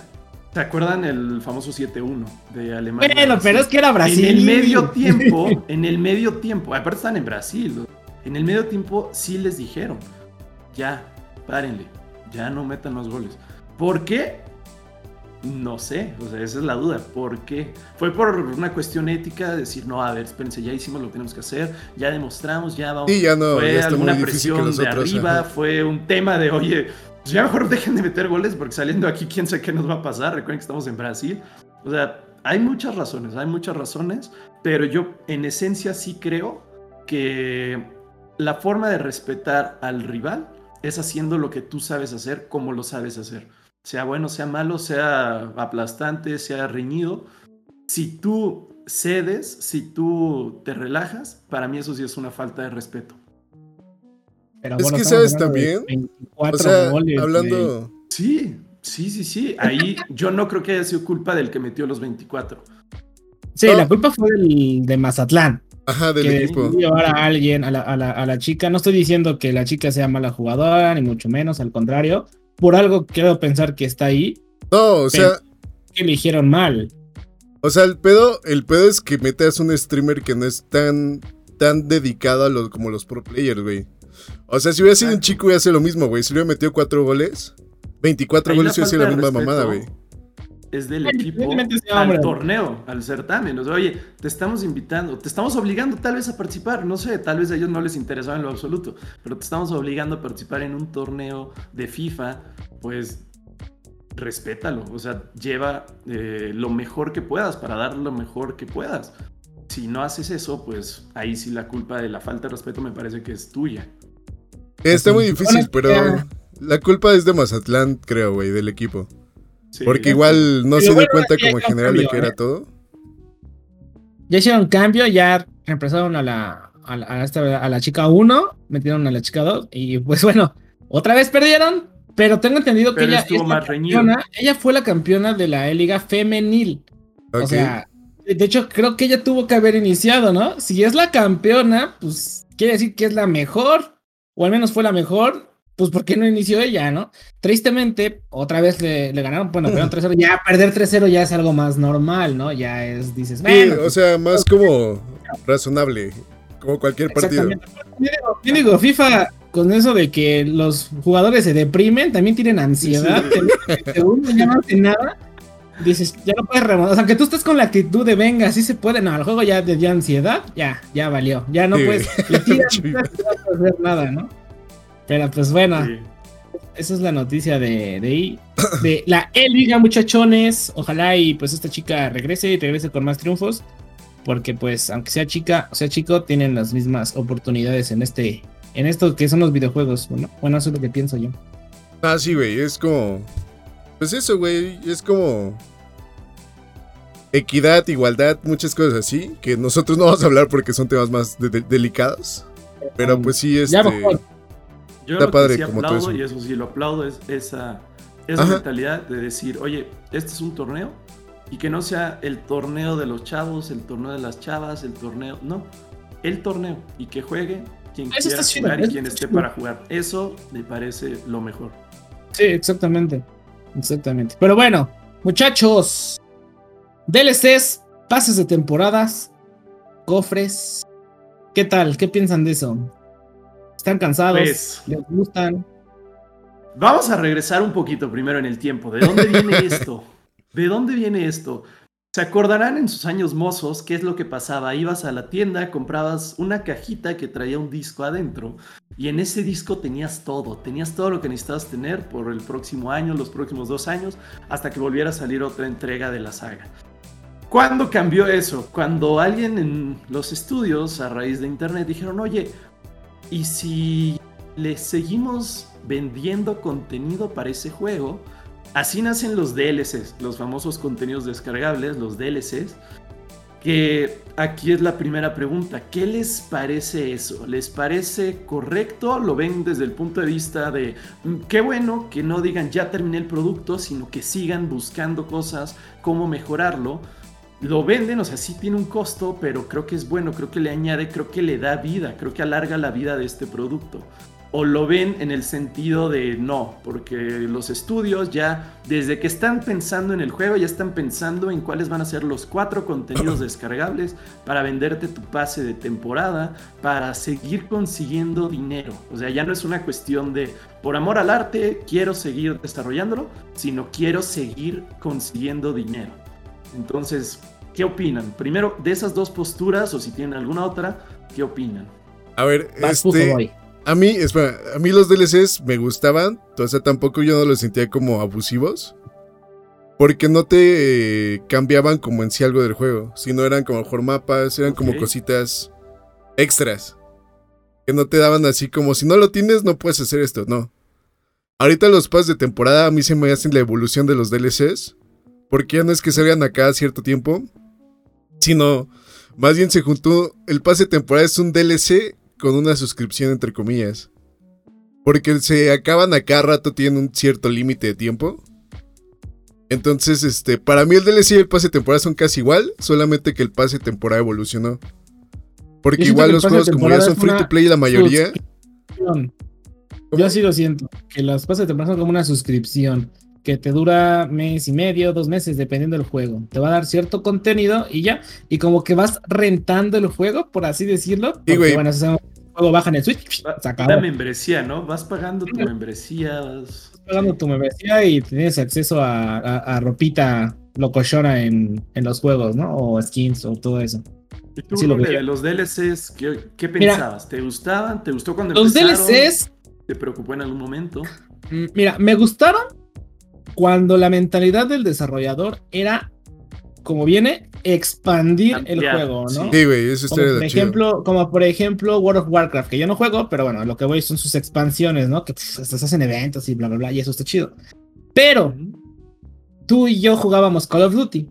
S3: ¿se acuerdan el famoso 7-1 de Alemania?
S1: Bueno, pero es que era Brasil.
S3: En el medio tiempo, en el medio tiempo, aparte están en Brasil, en el medio tiempo sí les dijeron, ya, párenle, ya no metan más goles. ¿Por qué? No sé, o sea, esa es la duda. ¿Por qué? Fue por una cuestión ética, decir, no, a ver, espérense, ya hicimos lo que tenemos que hacer, ya demostramos, ya vamos.
S2: Sí, ya no,
S3: fue
S2: ya
S3: alguna presión de
S2: otros,
S3: arriba,
S2: ajá.
S3: fue un tema de, oye, pues ya mejor dejen de meter goles porque saliendo aquí quién sabe qué nos va a pasar. Recuerden que estamos en Brasil. O sea, hay muchas razones, hay muchas razones, pero yo en esencia sí creo que la forma de respetar al rival es haciendo lo que tú sabes hacer como lo sabes hacer. Sea bueno, sea malo, sea aplastante, sea reñido. Si tú cedes, si tú te relajas, para mí eso sí es una falta de respeto.
S1: Pero
S2: Es
S1: bueno,
S2: que sabes
S1: de
S2: también,
S1: 24
S2: O sea,
S1: goles,
S2: hablando...
S3: Sí, sí, sí, sí. Ahí yo no creo que haya sido culpa del que metió los 24.
S1: Sí,
S2: No.
S1: la culpa fue del, de Mazatlán.
S2: Ajá, del
S1: que
S2: equipo.
S1: llevar a alguien, a la, a la- a la chica. No estoy diciendo que la chica sea mala jugadora, ni mucho menos, al contrario. Por algo quiero pensar que está ahí,
S2: No, o sea,
S1: que eligieron mal.
S2: o sea, el pedo, el pedo es que metas un streamer que no es tan, tan dedicado a los, como los pro players, güey. O sea, si hubiera sido un chico, hubiera sido lo mismo, güey. Si hubiera metido cuatro goles, 24
S3: Ahí
S2: goles hubiera sido la misma mamada, güey.
S3: Es del equipo al torneo, al certamen. O sea, oye, te estamos invitando, te estamos obligando tal vez a participar. No sé, tal vez a ellos no les interesaba en lo absoluto, pero te estamos obligando a participar en un torneo de FIFA. Pues respétalo. O sea, lleva eh, lo mejor que puedas para dar lo mejor que puedas. Si no haces eso, pues ahí sí la culpa de la falta de respeto me parece que es tuya.
S2: Está muy difícil, pero la culpa es de Mazatlán, creo, güey, del equipo. Porque igual no se dio cuenta como en general de que era ¿eh? todo.
S1: Ya hicieron cambio, ya reemplazaron a la, a la, chica 1, metieron a la chica 2 y pues bueno, otra vez perdieron, pero tengo entendido que ella, ella fue la campeona de la liga femenil. O sea, de hecho creo que ella tuvo que haber iniciado, ¿no? Si es la campeona, pues quiere decir que es la mejor, o al menos fue la mejor, pues ¿por qué no inició ella, no? Tristemente, otra vez le, ganaron, bueno, perdieron 3-0, ya perder 3-0 ya es algo más normal, ¿no? Ya es, dices,
S2: bueno. Sí, o sea, más como razonable, como cualquier partido.
S1: Yo digo, FIFA con eso de que los jugadores se deprimen, también tienen ansiedad, segundo ya no hace nada, dices, ya no puedes remontar, o sea, que tú estés con la actitud de venga, así se puede, no, el juego ya te dio ansiedad, ya, ya valió, ya no puedes, le tiras, no puedes hacer nada, ¿no? Pero pues bueno, esa es la noticia de, de, de la Liga, muchachones. Ojalá y pues esta chica regrese y regrese con más triunfos. Porque pues aunque sea chica o sea chico, tienen las mismas oportunidades en este, en esto que son los videojuegos. Bueno, bueno, eso es lo que pienso yo.
S2: Ah, sí, güey, es como... Pues eso, güey, es como... Equidad, igualdad, muchas cosas así, que nosotros no vamos a hablar porque son temas más delicados. Pero pues sí, este...
S3: Yo Está padre, sí como aplaudo, y eso sí lo aplaudo, es esa, esa mentalidad de decir, oye, este es un torneo y que no sea el torneo de los chavos, el torneo de las chavas, el torneo, no, el torneo y que juegue quien quiera jugar y quien esté para jugar. Eso me parece lo mejor.
S1: Sí, exactamente, exactamente. Pero bueno, muchachos, DLCs, pases de temporadas, cofres, ¿qué tal? ¿Qué piensan de eso? ¿Están cansados? Pues, ¿Les gustan?
S3: Vamos a regresar un poquito primero en el tiempo. ¿De dónde viene esto? ¿De dónde viene esto? ¿Se acordarán en sus años mozos qué es lo que pasaba? Ibas a la tienda, comprabas una cajita que traía un disco adentro y en ese disco tenías todo, tenías todo lo que necesitabas tener por el próximo año, los próximos dos años, hasta que volviera a salir otra entrega de la saga. ¿Cuándo cambió eso? Cuando alguien en los estudios, a raíz de internet, dijeron, oye, y si le seguimos vendiendo contenido para ese juego, así nacen los DLCs, los famosos contenidos descargables, los DLCs. Que aquí es la primera pregunta. ¿Qué les parece eso? ¿Les parece correcto? ¿Lo ven desde el punto de vista de mm, qué bueno que no digan ya terminé el producto, sino que sigan buscando cosas, cómo mejorarlo? Lo venden, o sea, sí tiene un costo, pero creo que es bueno, creo que le añade, creo que le da vida, creo que alarga la vida de este producto. O lo ven en el sentido de no, porque los estudios ya, desde que están pensando en el juego, ya están pensando en cuáles van a ser los cuatro contenidos descargables para venderte tu pase de temporada, para seguir consiguiendo dinero. O sea, ya no es una cuestión de, por amor al arte, quiero seguir desarrollándolo, sino quiero seguir consiguiendo dinero. Entonces, ¿qué opinan? Primero, de esas dos posturas, o si tienen alguna otra, ¿qué opinan?
S2: A ver, este, a mí, espera, a mí los DLCs me gustaban, o sea, tampoco yo no los sentía como abusivos. Porque no te eh, cambiaban como en sí algo del juego, sino eran como mejor mapas, eran como cositas extras. Que no te daban así como si no lo tienes no puedes hacer esto, no. Ahorita los pases de temporada a mí se me hacen la evolución de los DLCs. Porque ya no es que salgan acá a cierto tiempo, sino más bien se juntó. El pase temporal es un DLC con una suscripción, entre comillas. Porque se acaban a cada rato, tienen un cierto límite de tiempo. Entonces, este, para mí el DLC y el pase temporal son casi igual, solamente que el pase temporal evolucionó. Porque igual los juegos como ya son free to play la mayoría.
S1: Yo así lo siento, que los pases de temporada son como una suscripción que te dura mes y medio, dos meses, dependiendo del juego. Te va a dar cierto contenido y ya. Y como que vas rentando el juego, por así decirlo. Porque, sí, bueno, ese juego baja en el Switch,
S3: se acabó. La membresía, ¿no? Vas pagando tu membresía. Vas...
S1: pagando tu membresía y tienes acceso a, a, ropita locochona en, en los juegos, ¿no? O skins o todo eso.
S3: ¿Y tú, de los DLCs, ¿qué, qué pensabas? ¿Te gustaban? ¿Te gustó cuando
S1: los DLCs?
S3: ¿Te preocupó en algún momento?
S1: Mm, mira, me gustaron cuando la mentalidad del desarrollador era, como viene, expandir el juego, ¿no?
S3: sí.
S2: Güey, eso
S1: Como por,
S2: chido.
S1: ejemplo, como por ejemplo World of Warcraft, que yo no juego, pero bueno, lo que voy son sus expansiones, ¿no? Que pues, hasta se hacen eventos y bla, bla, bla, y eso está chido. Pero tú y yo jugábamos Call of Duty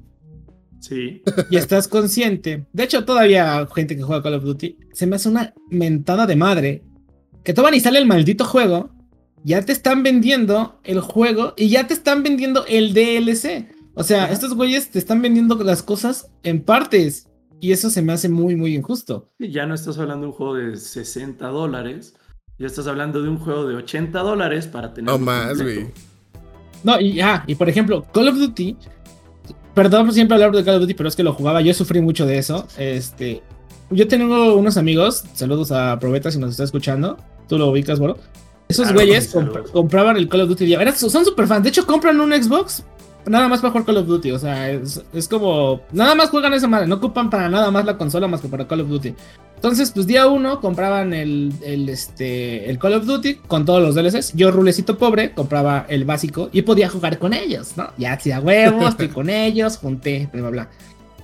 S3: Sí.
S1: y estás consciente. De hecho, todavía gente que juega Call of Duty se me hace una mentada de madre que todavía ni sale el maldito juego. Ya te están vendiendo el juego y ya te están vendiendo el DLC. O sea,
S3: Ajá.
S1: estos güeyes te están vendiendo las cosas en partes. Y eso se me hace muy, muy injusto.
S3: Y ya no estás hablando de un juego de 60 dólares. Ya estás hablando de un juego de 80 dólares para tener.
S2: No más, güey.
S1: No, y, ah, y por ejemplo, Call of Duty. Perdón por siempre hablar de Call of Duty, pero es que lo jugaba. Yo sufrí mucho de eso. Este. Yo tengo unos amigos. Saludos a Probeta si nos está escuchando. Tú lo ubicas, bro. Esos
S3: Claro,
S1: güeyes comp- compraban el Call of Duty. Eran- son super fans. De hecho, compran un Xbox nada más para jugar Call of Duty. O sea, es, es como. Nada más juegan esa madre. No ocupan para nada más la consola más que para Call of Duty. Entonces, pues día uno compraban el, el, este, el Call of Duty con todos los DLCs. Yo, rulecito pobre, compraba el básico y podía jugar con ellos, ¿no? Ya hacía huevos, estoy con ellos, junté, bla, bla, bla.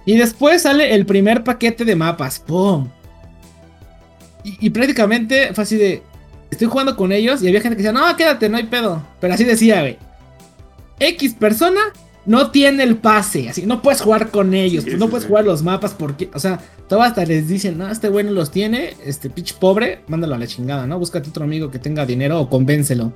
S1: Y después sale el primer paquete de mapas, ¡pum! Y, y prácticamente fue así de. Estoy jugando con ellos y había gente que decía, no, quédate, no hay pedo. Pero así decía, güey. X persona no tiene el pase, así, no puedes jugar con ellos,
S3: Sí,
S1: pues, no
S3: sí,
S1: puedes
S3: sí.
S1: jugar los mapas porque, o sea, todo hasta les dicen, no, este güey no los tiene, este pitch pobre, mándalo a la chingada, ¿no? Búscate otro amigo que tenga dinero o convéncelo.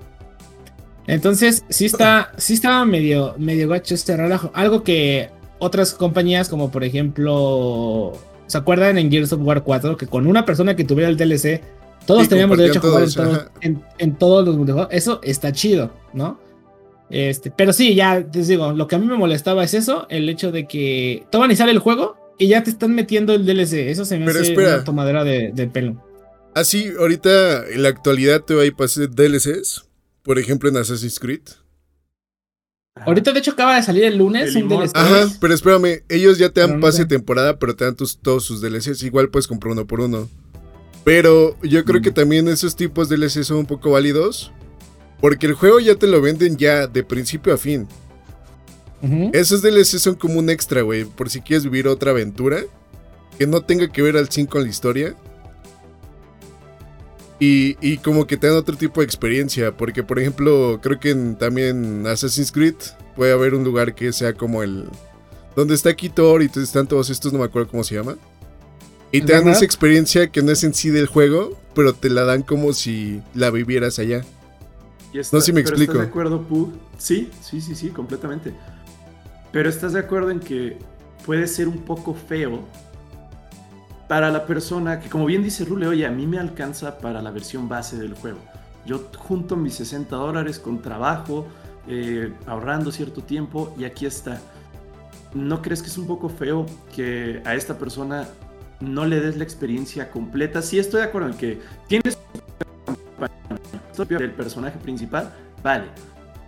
S1: Entonces, sí está, sí estaba medio, medio gacho este relajo. Algo que otras compañías, como por ejemplo, ¿se acuerdan en Gears of War 4? Que con una persona que tuviera el DLC, todos
S2: Sí,
S1: teníamos derecho a jugar en, todos-
S2: todos,
S1: en, en todos los multijugador. Eso está chido, ¿no? Este, pero sí, ya les digo, lo que a mí me molestaba es eso, el hecho de que todavía ni sale el juego y ya te están metiendo el DLC. Eso se me
S2: Pero
S1: hace
S2: espera.
S1: una tomadera de, de pelo.
S2: Así, ahorita en la actualidad te hay pases DLCs. Por ejemplo, en Assassin's Creed.
S1: Ahorita, de hecho, acaba de salir el lunes
S3: El
S1: un. DLC.
S2: Ajá, pero espérame, ellos ya te
S1: Pero
S2: dan
S1: no
S2: pase
S1: sé.
S2: de temporada, pero te dan tus- todos sus DLCs. Igual puedes comprar uno por uno. Pero yo creo que también esos tipos de DLCs son un poco válidos. Porque el juego ya te lo venden ya de principio a fin. Esos DLCs son como un extra, güey. Por si quieres vivir otra aventura. Que no tenga que ver al 5 con la historia. Y, y como que te dan otro tipo de experiencia. Porque, por ejemplo, creo que en, también en Assassin's Creed puede haber un lugar que sea como el. Donde está Kitor y están todos estos, no me acuerdo cómo se llama. Y te dan
S1: ¿Verdad?
S2: esa experiencia que no es en sí del juego, pero te la dan como si la vivieras allá.
S3: Está-
S2: No sé si me
S3: pero
S2: explico.
S3: ¿Estás de acuerdo, Pug? Sí, sí, sí, sí, completamente. Pero estás de acuerdo en que puede ser un poco feo para la persona que, como bien dice Rule, oye, a mí me alcanza para la versión base del juego. Yo junto mis 60 dólares con trabajo, eh, ahorrando cierto tiempo y aquí está. ¿No crees que es un poco feo que a esta persona no le des la experiencia completa? Sí estoy de acuerdo en que tienes del personaje principal, vale,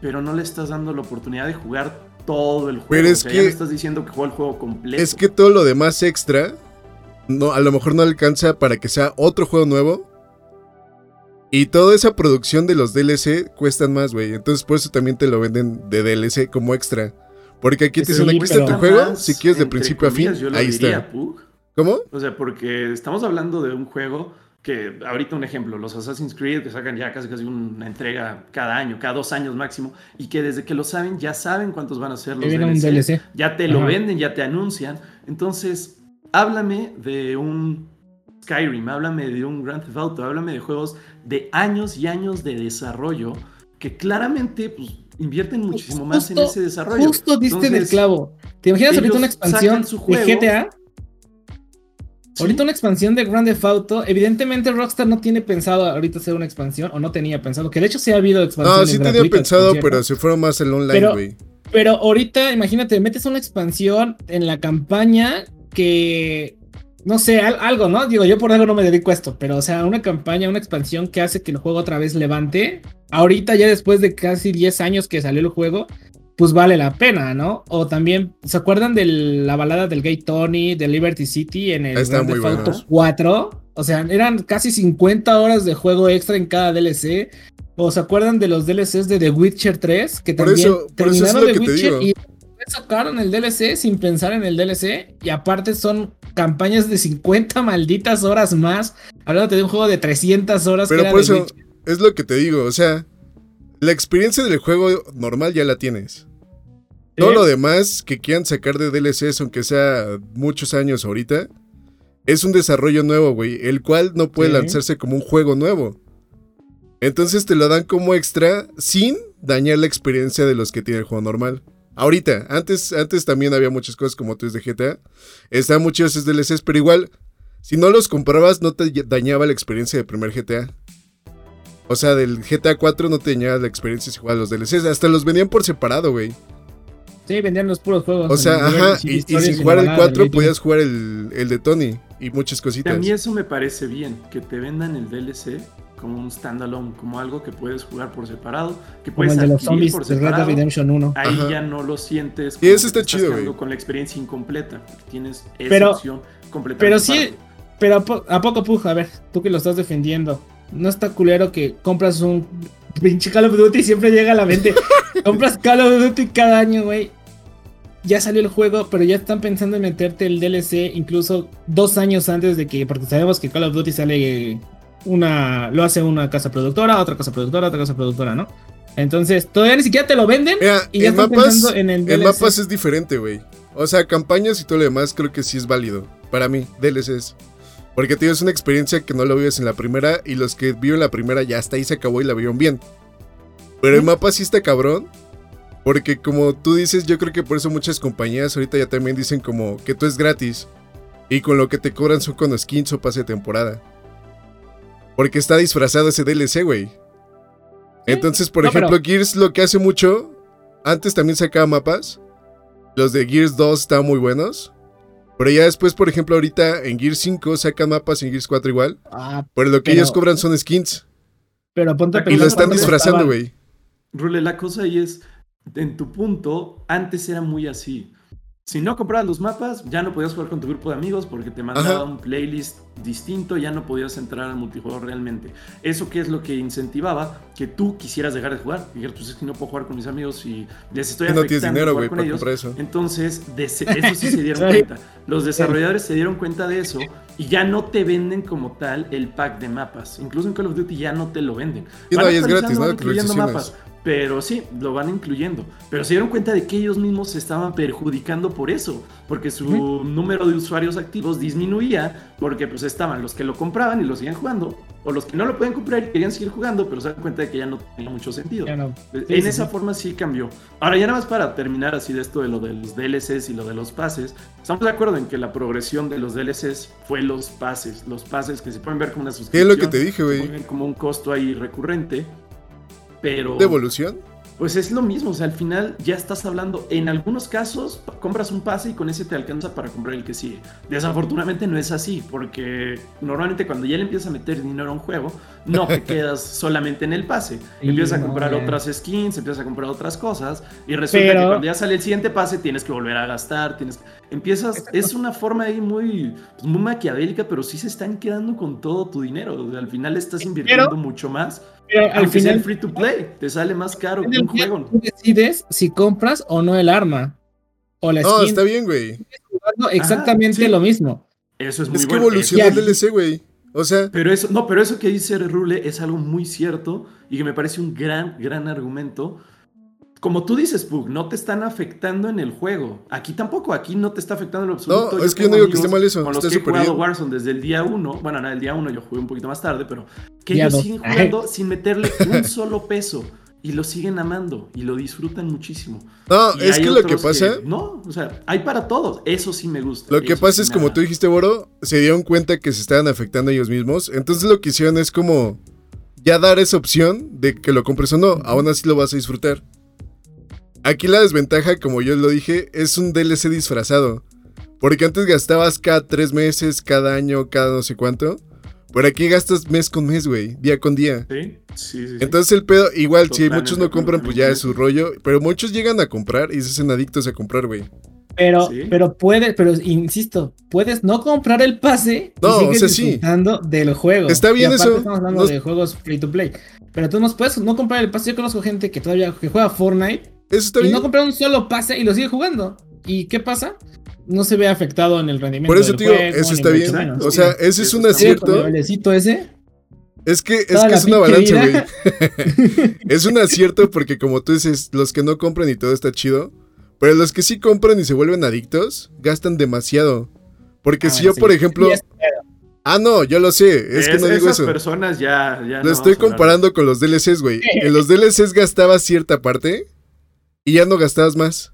S3: pero no le estás dando la oportunidad de jugar todo el juego.
S2: Pero es
S3: o sea,
S2: que-
S3: ya estás diciendo que juega el juego completo.
S2: Es que todo lo demás extra, no, a lo mejor no alcanza para que sea otro juego nuevo. Y toda esa producción de los DLC cuestan más, güey. Entonces por eso también te lo venden de DLC como extra. Porque aquí te dicen, aquí está tu juego, si quieres de principio a fin, ahí
S3: diría,
S2: está.
S3: Pug.
S2: ¿Cómo?
S3: O sea, porque estamos hablando de un juego que, ahorita un ejemplo, los Assassin's Creed que sacan ya casi casi una entrega cada año, cada dos años máximo, y que desde que lo saben ya saben cuántos van a ser los DLC,
S1: DLC.
S3: ya te lo
S1: Ajá.
S3: venden, ya te anuncian. Entonces, háblame de un Skyrim, háblame de un Grand Theft Auto, háblame de juegos de años y años de desarrollo que claramente pues, invierten muchísimo más en ese desarrollo.
S1: Justo diste en el
S3: Entonces,
S1: clavo. ¿Te imaginas ahorita una expansión de. GTA?
S3: Sí,
S1: Ahorita una expansión de Grand Theft Auto. Evidentemente Rockstar no tiene pensado ahorita hacer una expansión, o no tenía pensado, que de hecho sí ha habido
S2: No,
S1: expansiones
S2: sí tenía pensado, pero se fueron más al online,
S1: Pero-
S2: güey.
S1: Pero ahorita, imagínate, metes una expansión en la campaña que. No sé, al- algo, ¿no? Digo, yo por algo no me dedico a esto, pero o sea, una campaña, una expansión que hace que el juego otra vez levante. Ahorita, ya después de casi 10 años que salió el juego, pues vale la pena, ¿no? O también, ¿se acuerdan de la balada del Gay Tony, de Liberty City en el Grand Theft Auto
S3: buena.
S1: 4? O sea, eran casi 50 horas de juego extra en cada DLC. ¿O se acuerdan de los DLCs de The Witcher 3? Que
S2: Por
S1: también
S2: eso-
S1: terminaron The Witcher y sacaron el DLC sin pensar en el DLC. Y aparte son campañas de 50 malditas horas más. Hablándote de un juego de 300 horas.
S2: Pero
S1: que era
S2: por
S1: The
S2: eso
S1: Witcher.
S2: es lo que te digo, o sea, la experiencia del juego normal ya la tienes. Todo lo demás que quieran sacar de DLCs, aunque sea muchos años ahorita, es un desarrollo nuevo, güey, el cual no puede
S1: Sí.
S2: lanzarse como un juego nuevo. Entonces te lo dan como extra sin dañar la experiencia de los que tiene el juego normal. Ahorita, antes, antes también había muchas cosas como tú de GTA. Estaban muchos esos DLCs, pero igual, si no los comprabas, no te dañaba la experiencia del primer GTA. O sea, del GTA 4 no te dañaba la experiencia si jugabas los DLCs. Hasta los vendían por separado, güey.
S1: Sí, vendían los puros juegos.
S2: O sea, ajá, y, sin jugar el
S1: nada del
S2: 4
S1: Witcher.
S2: podías jugar el, el de Tony y muchas
S3: A
S2: cositas.
S3: mí eso me parece bien, que te vendan el DLC como un standalone, como algo que puedes jugar por separado, que
S1: Como
S3: puedes
S1: el de los zombies
S3: por
S1: de Red Dead
S3: separado.
S1: Redemption 1.
S3: Ahí
S2: Ajá.
S3: ya no lo sientes.
S2: Y
S3: como
S2: eso está chido, güey.
S3: Con la experiencia incompleta, tienes esa
S1: Pero-
S3: opción completa.
S1: Pero sí, pero ¿a, po- a poco puja, a ver, tú que lo estás defendiendo. No está culero que compras un pinche Call of Duty y siempre llega a la mente. compras Call of Duty cada año, güey. Ya salió el juego, pero ya están pensando en meterte el DLC incluso dos años antes de que, porque sabemos que Call of Duty sale una, lo hace una casa productora, otra casa productora, otra casa productora, ¿no? Entonces, todavía ni siquiera te lo venden
S2: Mira,
S1: y ya
S2: en
S1: están
S2: mapas,
S1: pensando en el
S2: en
S1: DLC.
S2: mapas es diferente, güey. O sea, campañas y todo lo demás creo que sí es válido. Para mí, DLCs. Porque tienes una experiencia que no lo vives en la primera y los que vieron la primera ya hasta ahí se acabó y la vieron bien. Pero en mapas sí está cabrón. Porque como tú dices, yo creo que por eso muchas compañías ahorita ya también dicen como que tú es gratis. Y con lo que te cobran son con skins o pase de temporada. Porque está disfrazado ese DLC, güey. Entonces, por
S1: No, pero-
S2: ejemplo, Gears lo que hace mucho, antes también sacaba mapas. Los de Gears 2 estaban muy buenos. Pero ya después, por ejemplo, ahorita en Gears 5 sacan mapas en Gears 4 igual.
S1: Ah,
S2: Pero lo que
S1: Pero-
S2: ellos cobran son skins.
S1: pero ponte a
S3: Y
S2: lo están disfrazando, güey.
S3: Rule, la cosa ahí es, en tu punto, antes era muy así. Si no comprabas los mapas, ya no podías jugar con tu grupo de amigos porque te mandaba
S2: Ajá.
S3: un playlist distinto, ya no podías entrar al multijugador realmente. Eso que es lo que incentivaba que tú quisieras dejar de jugar. Y dijeras, pues es que no puedo jugar con mis amigos y les estoy
S2: no tienes dinero,
S3: jugar
S2: güey,
S3: con
S2: para
S3: ellos.
S2: comprar eso.
S3: Entonces, de eso sí se dieron cuenta. Los desarrolladores se dieron cuenta de eso y ya no te venden como tal el pack de mapas. Incluso en Call of Duty ya no te lo venden.
S2: Y no, y es gratis, ¿no?
S3: mapas. Pero sí, lo van incluyendo. Pero se dieron cuenta de que ellos mismos se estaban perjudicando por eso. Porque su número de usuarios activos disminuía. Porque pues estaban los que lo compraban y lo seguían jugando. O los que no lo pueden comprar y querían seguir jugando. Pero se dan cuenta de que ya no tenía mucho sentido.
S1: Ya no.
S3: En
S1: Sí,
S3: esa
S1: sí.
S3: forma sí cambió. Ahora, ya nada más para terminar así de esto de lo de los DLCs y lo de los pases, estamos de acuerdo en que la progresión de los DLCs fue los pases. Los pases que se pueden ver como una
S2: ¿Qué es
S3: suscripción.
S2: lo que te dije, güey?
S3: como un costo ahí recurrente. Pero.
S2: ¿De evolución?
S3: Pues es lo mismo, o sea, al final ya estás hablando, en algunos casos compras un pase y con ese te alcanza para comprar el que sigue. Desafortunadamente no es así, porque normalmente cuando ya le empiezas a meter dinero a un juego, no te quedas solamente en el pase.
S1: Sí,
S3: empiezas a
S1: no,
S3: comprar
S1: ya.
S3: otras skins, empiezas a comprar otras cosas y resulta
S1: Pero-
S3: que cuando ya sale el siguiente pase tienes que volver a gastar, tienes empiezas, es una forma ahí muy, pues, muy maquiavélica, pero sí se están quedando con todo tu dinero. o sea, al final estás invirtiendo mucho más.
S1: Pero al
S3: Aunque sea
S1: final
S3: el free to play, te sale más caro que un juego.
S1: tú decides si compras o no el arma. O la
S2: No,
S1: skin.
S2: está bien, güey.
S1: jugando exactamente
S3: sí.
S1: lo mismo.
S3: Eso es muy
S2: Es que
S3: bueno.
S2: evolucionó el DLC, güey. O sea,
S3: Pero eso, no, pero eso que dice Rule es algo muy cierto y que me parece un gran, gran argumento. Como tú dices, Pug, no te están afectando en el juego. Aquí tampoco, aquí no te está afectando en lo absoluto.
S2: No, es que yo no digo que esté mal eso,
S3: Con los que he jugado
S2: bien.
S3: Warzone desde el día 1, bueno, no, el día 1 yo jugué un poquito más tarde, pero que ellos siguen jugando sin meterle un solo peso y lo siguen amando y lo disfrutan muchísimo.
S2: no,
S3: Y
S2: es que lo que pasa,
S3: no, o sea, hay para todos. Eso sí me gusta.
S2: lo que pasa
S3: sí
S2: es
S3: me
S2: como tú dijiste, Boro, se dieron cuenta que se estaban afectando ellos mismos. Entonces lo que hicieron es como ya dar esa opción de que lo compres o no. Aún así lo vas a disfrutar. Aquí la desventaja, como yo lo dije, es un DLC disfrazado. Porque antes gastabas cada tres meses, cada año, cada no sé cuánto. Pero aquí gastas mes con mes, güey, día con día.
S3: Sí, sí, sí. sí.
S2: Entonces el pedo, igual,
S3: Los
S2: si muchos no compran, pues ya es su rollo. Pero muchos llegan a comprar y se hacen adictos a comprar, güey.
S1: Pero,
S3: Sí.
S1: pero puedes, pero insisto, puedes no comprar el pase
S2: No,
S1: y sigues
S2: o sea, sí.
S1: disfrutando del juego.
S2: Está bien
S1: Y aparte
S2: eso.
S1: Estamos hablando
S2: No-
S1: de juegos free to play. Pero tú no puedes no comprar el pase. Yo conozco gente que todavía que juega Fortnite
S2: Eso está
S1: y
S2: bien.
S1: no compra un solo pase y lo sigue jugando. ¿Y qué pasa? No se ve afectado en el rendimiento.
S2: Por eso,
S1: del
S2: tío,
S1: juego,
S2: eso está bien.
S1: menos.
S2: O sea, ese es un
S3: está
S1: Sí,
S3: bien.
S1: con el
S2: acierto.
S1: ese.
S2: Es que es, que es una balanza, güey. Es un acierto porque como tú dices, los que no compran y todo está chido, pero los que sí compran y se vuelven adictos, gastan demasiado. Porque
S1: Ah,
S2: si yo,
S1: sí.
S2: por ejemplo... Ah, no, yo lo sé, es, que no digo
S3: esas
S2: eso.
S3: personas ya, ya
S2: Lo
S3: no
S2: estoy comparando con los DLCs, güey. En los DLCs gastabas cierta parte y ya no gastabas más.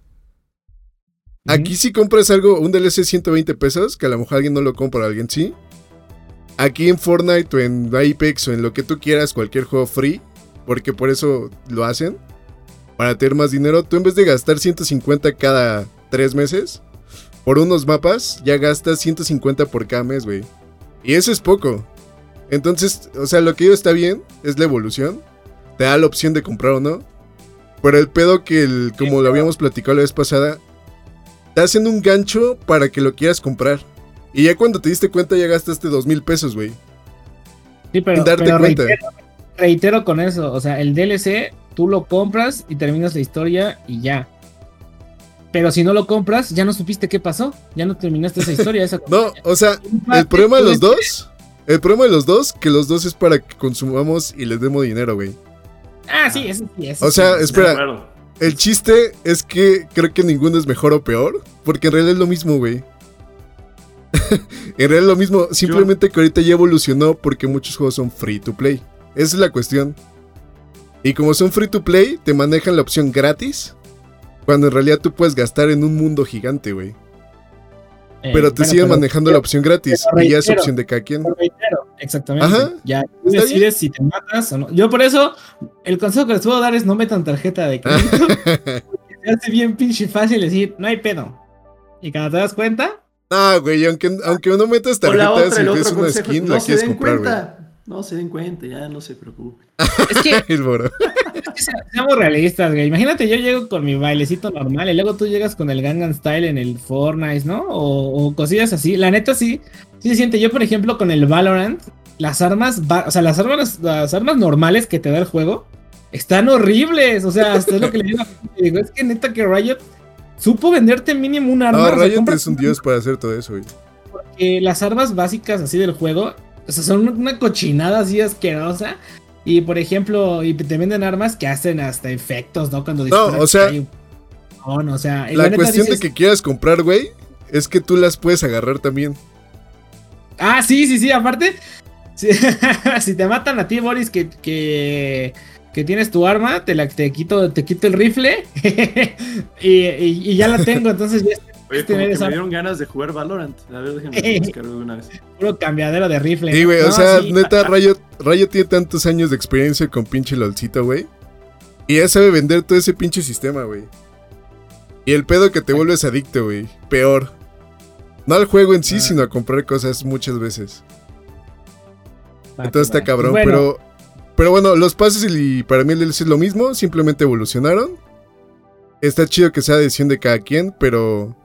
S2: Aquí si compras algo, un DLC 120 pesos, que a lo mejor alguien no lo compra, alguien sí. Aquí en Fortnite o en Apex o en lo que tú quieras, cualquier juego free, porque por eso lo hacen, para tener más dinero, tú en vez de gastar 150 cada 3 meses, por unos mapas, ya gastas 150 por cada mes, güey. Y eso es poco. Entonces, o sea, lo que yo está bien es la evolución. Te da la opción de comprar o no. Pero el pedo que, el, como lo habíamos platicado la vez pasada, te hacen un gancho para que lo quieras comprar. Y ya cuando te diste cuenta ya gastaste dos mil pesos, güey.
S1: Sí, pero,
S2: Sin darte
S1: pero
S2: cuenta.
S1: Reitero, reitero con eso. O sea, el DLC, tú lo compras y terminas la historia y ya. Pero si no lo compras, ya no supiste qué pasó. Ya no terminaste esa historia. Esa
S2: No, o sea, el problema de los dos, el problema de los dos, que los dos es para que consumamos y les demos dinero, güey.
S1: Ah, sí, eso sí. eso
S2: O sea,
S1: sí.
S2: Espera, el chiste es que creo que ninguno es mejor o peor, porque en realidad es lo mismo, güey. en realidad es lo mismo, simplemente que ahorita ya evolucionó porque muchos juegos son free to play. Esa es la cuestión. Y como son free to play, te manejan la opción gratis, cuando en realidad tú puedes gastar en un mundo gigante, güey.
S1: Eh,
S2: Pero te
S1: bueno,
S2: siguen
S1: pero-
S2: manejando la opción gratis,
S1: pero
S2: y ya es
S1: reitero,
S2: opción de cada quien.
S1: pero reitero, exactamente.
S2: Ajá.
S1: Ya tú decides si te matas o no. Yo por eso, el consejo que les puedo dar es no metan tarjeta de crédito. porque se hace bien pinche fácil decir, no hay pedo. Y cuando te das cuenta,
S2: Ah, güey, aunque, aunque no metas tarjetas
S3: otra,
S2: y ves una
S3: consejo,
S2: skin,
S3: no
S2: la
S3: se
S2: quieres
S3: den
S2: comprar, güey.
S3: cuenta. No se den cuenta, ya no se preocupen.
S1: es que
S2: El boro.
S1: Que Seamos realistas, güey. Imagínate, yo llego con mi bailecito normal y luego tú llegas con el Gangnam Style en el Fortnite, ¿no? O, o cosillas así. La neta sí, sí se siente. Yo, por ejemplo, con el Valorant, las armas, o sea, las armas, las armas normales que te da el juego están horribles. O sea, es lo que le digo. digo, es que neta que Riot supo venderte mínimo un arma.
S2: No,
S1: o sea,
S2: Riot es un dios para hacer todo eso, güey.
S1: porque las armas básicas así del juego, o sea, son una cochinada así asquerosa. Y por ejemplo, y te venden armas que hacen hasta efectos, ¿no? Cuando disparan,
S2: o sea,
S1: hay un- no, o sea,
S2: La cuestión
S1: dices,
S2: de que quieras comprar, güey, es que tú las puedes agarrar también.
S1: Ah, sí, sí, sí, aparte, si, si te matan a ti, Boris, que, que, que tienes tu arma, te la te quito, te quito el rifle y, y- y ya la tengo, entonces ya
S3: Oye,
S1: tener
S3: como que
S1: esa-
S3: me dieron ganas de jugar Valorant. A ver, déjenme descargar de una vez.
S1: puro cambiadero de rifle.
S2: Sí, güey, o sea,
S1: sí,
S2: neta, Rayo, Rayo tiene tantos años de experiencia con pinche LOLcito, güey. Y ya sabe vender todo ese pinche sistema, güey. Y el pedo que te vuelves adicto, güey. Peor. No al juego en sí,
S1: Ah.
S2: sino a comprar cosas muchas veces.
S1: va,
S2: Entonces está cabrón,
S1: Bueno,
S2: pero. Pero bueno, los pases y para mí el DLC es lo mismo, simplemente evolucionaron. Está chido que sea decisión de cada quien, pero.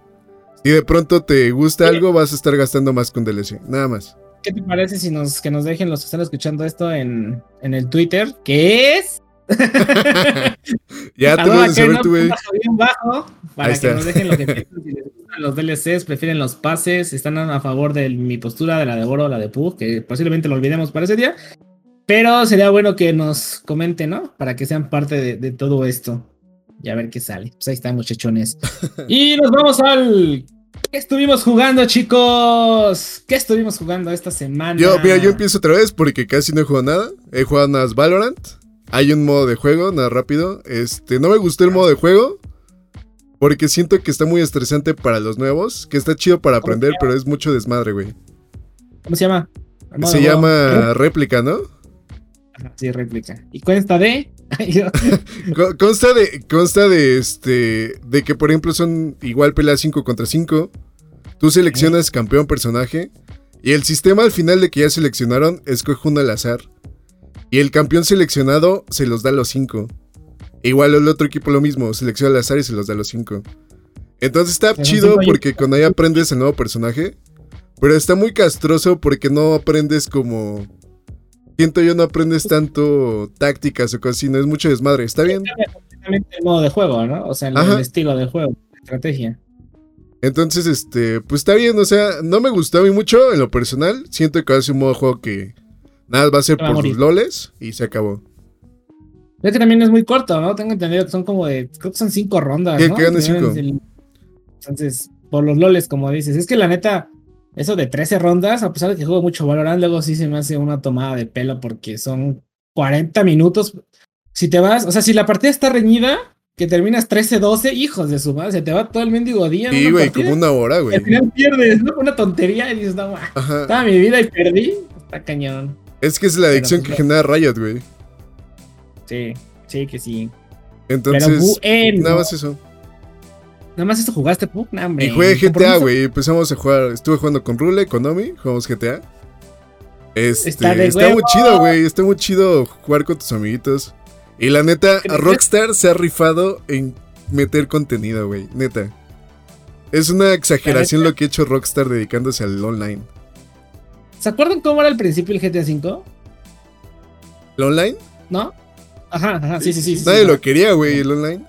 S2: Si de pronto te gusta
S1: Sí.
S2: algo, vas a estar gastando más con DLC. Nada más.
S1: ¿Qué te parece si nos, que nos dejen los que están escuchando esto en, en el Twitter? ¿Qué es?
S2: Ya te vas a saber tú, güey.
S1: para
S2: Ahí
S1: que
S2: está.
S1: nos dejen lo que piensan, si les gustan los DLCs, prefieren los pases, están a favor de mi postura, de la de Boro, la de Pug, que posiblemente lo olvidemos para ese día. Pero sería bueno que nos comenten, ¿no? Para que sean parte de, de todo esto. Y a ver qué sale. Pues ahí están, muchachones. y nos vamos al. ¿Qué estuvimos jugando, chicos? ¿Qué estuvimos jugando esta semana?
S2: Yo, mira, yo empiezo otra vez porque casi no he jugado nada. He jugado más Valorant. Hay un modo de juego, nada rápido. Este, no me gustó el modo de juego. Porque siento que está muy estresante para los nuevos. Que está chido para
S1: ¿Cómo se
S2: aprender, pero es mucho desmadre, güey.
S1: ¿Cómo se llama?
S2: Se llama réplica, ¿no?
S1: Ajá, Sí, réplica. ¿Y cuesta de?
S2: Consta de, consta de este. De que, por ejemplo, son igual peleas 5 contra 5. Tú seleccionas campeón personaje. Y el sistema al final de que ya seleccionaron, escoge uno al azar. Y el campeón seleccionado se los da a los 5. Igual el otro equipo lo mismo, selecciona al azar y se los da a los 5. Entonces está chido porque con ahí aprendes el nuevo personaje. Pero está muy castroso porque no aprendes como. Siento yo no aprendes tanto tácticas o cosas así, no es mucho desmadre. Está bien.
S1: El modo de juego, ¿no? O sea, el, estilo de juego, la estrategia.
S2: Entonces, este, pues está bien, o sea, no me gustó a mí mucho en lo personal. Siento que va a ser un modo de juego que nada va a ser
S1: Va a
S2: por los loles y se acabó.
S1: Es que también es muy corto, ¿no? Tengo entendido que son como de. Creo que son cinco rondas. ¿no?
S2: que cinco.
S1: Entonces, por los loles, como dices. Es que la neta, eso de 13 rondas, a pesar de que juego mucho Valorant, luego sí se me hace una tomada de pelo porque son 40 minutos. Si te vas, o sea, si la partida está reñida, que terminas 13-12, hijos de su madre, se te va todo el mendigo día.
S2: Sí, güey, como una hora, güey.
S1: Al final pierdes, ¿no? Una tontería y dices, no, ma, toda mi vida y perdí. Está cañón.
S2: Es que es la adicción que genera Riot, güey.
S1: Sí, sí que sí.
S2: Entonces,
S1: Pero bueno.
S2: nada más eso.
S1: Nada más esto jugaste, Pug, nah, hombre.
S2: Y jugué GTA, güey. Empezamos a jugar. Estuve jugando con Rule, con Omi. Jugamos GTA. Este,
S1: Está
S2: está, muy chido, güey. Está muy chido jugar con tus amiguitos. Y la neta. Rockstar se ha rifado en meter contenido, güey. Neta. Es una exageración lo que ha hecho Rockstar dedicándose al online.
S1: ¿Se acuerdan cómo era al principio el GTA V?
S2: ¿El online?
S1: ¿No? Ajá, ajá, sí, sí, sí.
S2: Nadie
S1: sí.
S2: lo quería, güey, el online.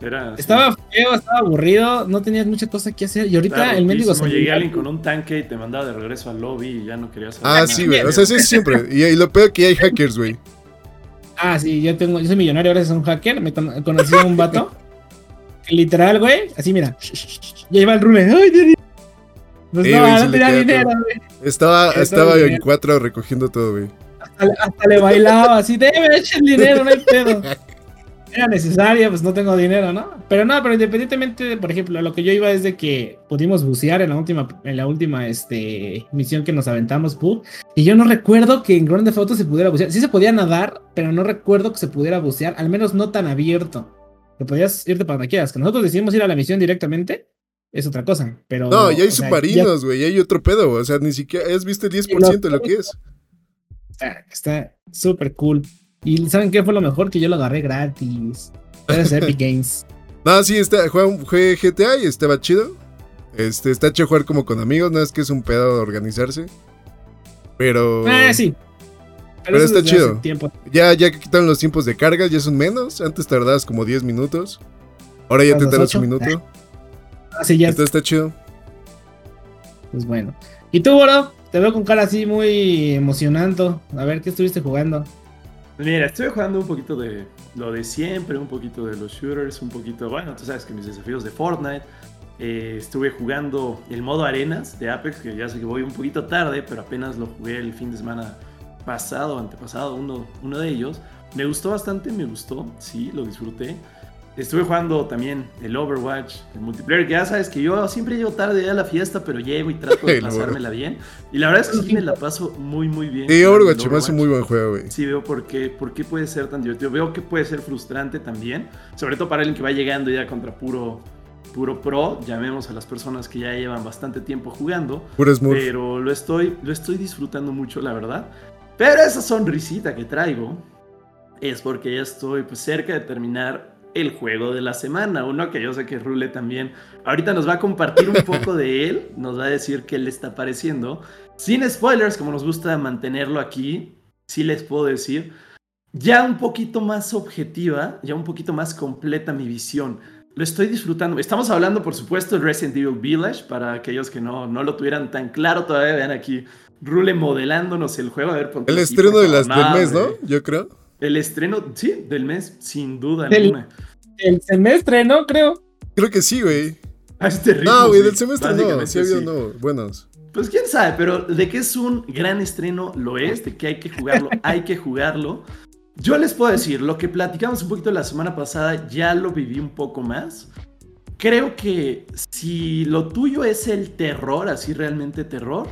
S3: Era,
S1: Estaba feo, estaba aburrido, no tenías mucha cosa que hacer. Y ahorita el mendigo
S3: rotísimo. Llegué alguien con un tanque y te mandaba de regreso al lobby y ya no querías
S2: Ah, sí, güey. O sea, sí, siempre. Y, y lo peor que hay hackers, güey.
S1: Ah, sí, yo tengo, yo soy millonario, ahora soy un hacker. Me con- conocí a un vato. literal, güey. Así, mira. Ya iba el rule. ¡Ay, Dios! Pues no,
S2: se
S1: tenía dinero, güey.
S2: Estaba, estaba
S1: es
S2: en cuatro recogiendo todo, güey.
S1: Hasta, hasta le bailaba así, debe echar el dinero, no hay pedo. Era necesario, pues no tengo dinero, ¿no? Pero no, pero independientemente, de, por ejemplo, lo que yo iba es de que pudimos bucear en la última, en la última este, misión que nos aventamos, Pug. Y yo no recuerdo que en Grand Theft Auto se pudiera bucear. Sí se podía nadar, pero no recuerdo que se pudiera bucear, al menos no tan abierto. Que podías irte para donde quieras. Que nosotros decidimos ir a la misión directamente, es otra cosa. Pero.
S2: No, ya hay submarinos, güey. Ya hay otro pedo. O sea, ni siquiera has visto el 10% de lo que es.
S1: Está- Está súper cool. Y ¿saben qué fue lo mejor? Que yo lo agarré gratis. Gracias a Epic Games.
S2: No, sí, está, jugué, GTA y estaba chido. Este, está chido jugar como con amigos, no es que es un pedo organizarse. Pero
S1: Ah, sí.
S2: Pero está chido. ya, ya que quitaron los tiempos de carga, ya son menos. Antes tardabas como 10 minutos. Ahora ya te
S1: ¿Los
S2: tardas un minuto.
S1: Así ya,
S2: Entonces está chido.
S1: pues bueno. ¿Y tú, Boro? Te veo con cara así muy emocionando. A ver, ¿qué estuviste jugando?
S3: Mira, estuve jugando un poquito de lo de siempre, un poquito de los shooters, un poquito, bueno, tú sabes que mis desafíos de Fortnite. Eh, estuve jugando el modo arenas de Apex, que ya sé que voy un poquito tarde, pero apenas lo jugué el fin de semana pasado, antepasado, uno, uno de ellos. Me gustó bastante, me gustó, sí, lo disfruté. Estuve jugando también el Overwatch, el multiplayer, que ya sabes que yo siempre llego tarde a la fiesta, pero llego y trato de pasármela bien. Y la verdad es que sí me la paso muy, muy bien. El
S2: Overwatch me hace muy buen juego, güey.
S3: Sí, veo por qué, por qué puede ser tan divertido. Veo que puede ser frustrante también. Sobre todo para alguien que va llegando ya contra puro, puro pro. Llamemos a las personas que ya llevan bastante tiempo jugando. Pero lo estoy, lo estoy disfrutando mucho, la verdad. Pero esa sonrisita que traigo es porque ya estoy pues, cerca de terminar el juego de la semana. Uno que yo sé que Rule también ahorita nos va a compartir un poco de él. Nos va a decir qué le está pareciendo. Sin spoilers, como nos gusta mantenerlo aquí, sí les puedo decir. Ya un poquito más objetiva, ya un poquito más completa mi visión. Lo estoy disfrutando. Estamos hablando, por supuesto, del Resident Evil Village. Para aquellos que no, no lo tuvieran tan claro todavía, vean aquí Rule modelándonos el juego. A ver,
S2: El estreno de las, del mes, ¿no? Yo creo.
S3: El estreno, sí, del mes, sin duda
S1: Del-
S3: alguna.
S1: El semestre, ¿no? Creo.
S2: Creo que sí, güey.
S3: A este ritmo,
S2: No, güey, del semestre no. Sí ha habido
S3: sí.
S2: no, buenos.
S3: Pues quién sabe, pero de que es un gran estreno, lo es, de que hay que jugarlo, hay que jugarlo. Yo les puedo decir, lo que platicamos un poquito la semana pasada, ya lo viví un poco más. Creo que si lo tuyo es el terror, así realmente terror,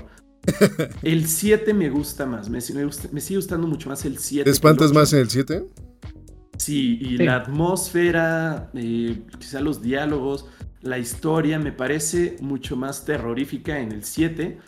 S3: el 7 me gusta más, me, me gusta- me sigue gustando mucho más el 7.
S2: ¿Te espantas más en el 7?
S3: Sí, y
S1: Sí.
S3: la atmósfera, eh, quizá los diálogos, la historia me parece mucho más terrorífica en el 7.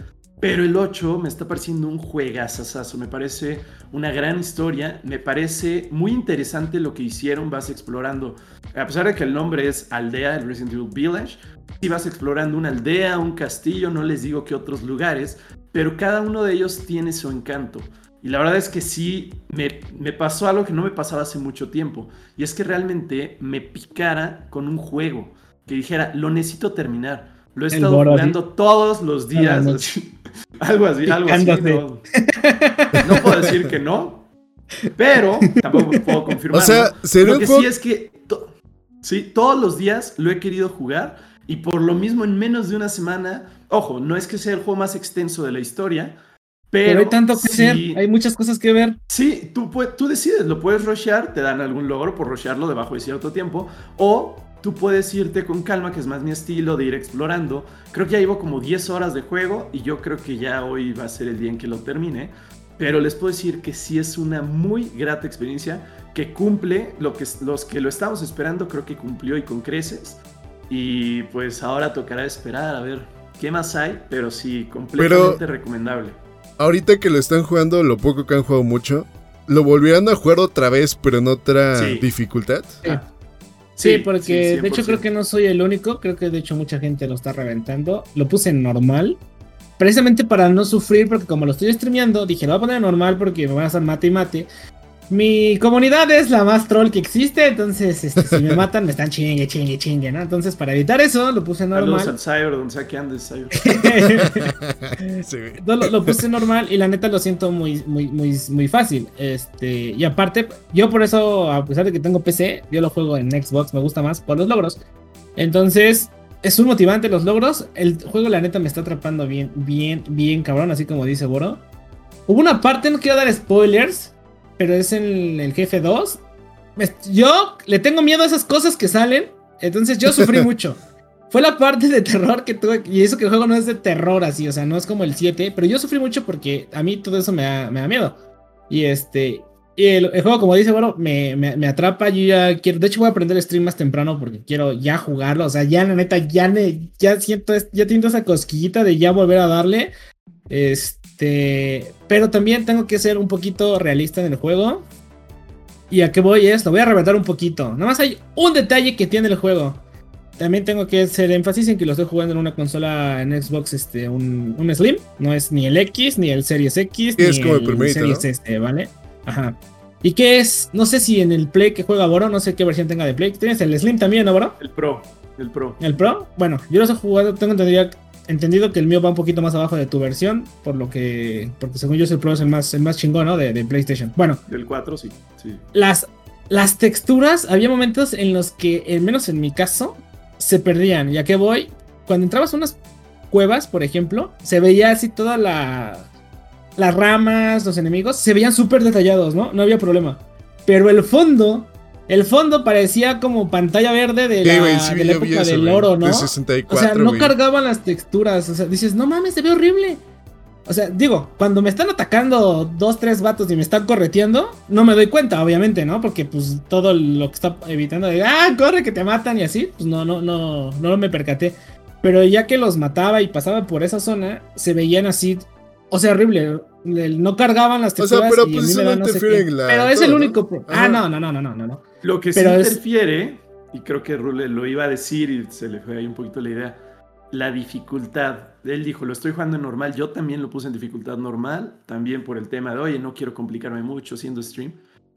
S3: Pero el 8 me está pareciendo un juegazazazo, me parece una gran historia, me parece muy interesante lo que hicieron, vas explorando, a pesar de que el nombre es Aldea, el Resident Evil Village, si vas explorando una aldea, un castillo, no les digo que otros lugares, pero cada uno de ellos tiene su encanto. Y la verdad es que sí, me, me, pasó algo que no me pasaba hace mucho tiempo. Y es que realmente me picara con un juego. Que dijera, lo necesito terminar. Lo he estado jugando todos los días. algo así, algo así. No, no, puedo decir que no, pero tampoco puedo confirmar.
S2: O sea,
S3: lo que sí es que sí, todos los días lo he querido jugar y por lo mismo en menos de una semana, ojo, no es que sea el juego más extenso de la historia, pero,
S1: hay tanto que hacer, hay muchas cosas que ver.
S3: Sí, tú, tú decides, lo puedes rushear, te dan algún logro por rushearlo debajo de cierto tiempo, o tú puedes irte con calma, que es más mi estilo de ir explorando. Creo que ya llevo como 10 horas de juego y yo creo que ya hoy va a ser el día en que lo termine. Pero les puedo decir que sí es una muy grata experiencia que cumple lo que los que lo estamos esperando, creo que cumplió y con creces. Y pues ahora tocará esperar a ver qué más hay, pero sí, completamente recomendable.
S2: Ahorita que lo están jugando, lo poco que han jugado mucho, ¿lo volvieran a jugar otra vez, pero en otra dificultad?
S1: Ah. Sí, porque de hecho creo que no soy el único, creo que de hecho mucha gente lo está reventando. Lo puse en normal, precisamente para no sufrir, porque como lo estoy streameando, dije, lo voy a poner en normal porque me van a hacer mate y mate. Mi comunidad es la más troll que existe, entonces este, si me matan me están chingue, chingue, chingue, ¿no? Entonces para evitar eso lo puse normal.
S3: Saludos al Cyber, donde sea que andes, Cyber.
S1: lo, lo, puse normal y la neta lo siento muy, muy, muy, muy fácil. Este, y aparte, yo por eso, a pesar de que tengo PC, yo lo juego en Xbox, me gusta más por los logros. Entonces, es un motivante los logros. El juego, la neta, me está atrapando bien, bien, bien cabrón, así como dice Boro. Hubo una parte, no quiero dar spoilers, pero es en el jefe 2. Yo le tengo miedo a esas cosas que salen, entonces yo sufrí mucho. Fue la parte de terror que tuve, y eso que el juego no es de terror así, o sea, no es como el 7, pero yo sufrí mucho porque a mí todo eso me da, me da miedo. Y este, y el, juego, como dice, bueno, me, me, atrapa. Yo ya quiero. De hecho, voy a aprender el stream más temprano porque quiero ya jugarlo. O sea, ya la neta, ya, ya siento, ya tengo esa cosquillita de ya volver a darle. Este, pero también tengo que ser un poquito realista en el juego. ¿Y a qué voy esto? Voy a reventar un poquito. Nada más hay un detalle que tiene el juego. También tengo que hacer énfasis en que lo estoy jugando en una consola en Xbox, este, un, un Slim. No es ni el X, ni el Series X, ni
S2: es como
S1: el,
S2: el
S1: Series este, ¿vale? Ajá. ¿Y qué es? No sé si en el Play que juega Boro, no sé qué versión tenga de Play. ¿Tienes el Slim también, no, Boro?
S3: El Pro. El Pro.
S1: ¿El Pro? Bueno, yo los he jugado, tengo entendido, entendido que el mío va un poquito más abajo de tu versión, por lo que, porque según yo el Pro es el más, el más chingón, ¿no? De, PlayStation. Bueno.
S3: Del 4, sí, sí.
S1: Las, las texturas, había momentos en los que, al menos en mi caso, se perdían. ¿Y a qué voy? Cuando entrabas a unas cuevas, por ejemplo, se veía así toda la... Las ramas, los enemigos, se veían súper detallados, ¿no? No había problema. Pero el fondo el fondo parecía como pantalla verde de la, época del oro, ¿no?
S2: o sea,
S1: no cargaban las texturas. O sea, dices, no mames, se ve horrible. O sea, digo, cuando me están atacando dos, tres vatos y me están correteando, no me doy cuenta, obviamente, ¿no? Porque pues todo lo que está evitando de, ah, corre que te matan y así, pues no, no, no, no me percaté. Pero ya que los mataba y pasaba por esa zona, se veían así o sea, horrible. No cargaban las texturas.
S2: O sea, pero pues no interfiere
S1: la. Pero es el único. Ah, no, no, no, no, no, no.
S3: Lo que sí interfiere, y creo que Rule lo iba a decir y se le fue ahí un poquito la idea. La dificultad. Él dijo, lo estoy jugando en normal. Yo también lo puse en dificultad normal. También por el tema de, oye, no quiero complicarme mucho siendo stream.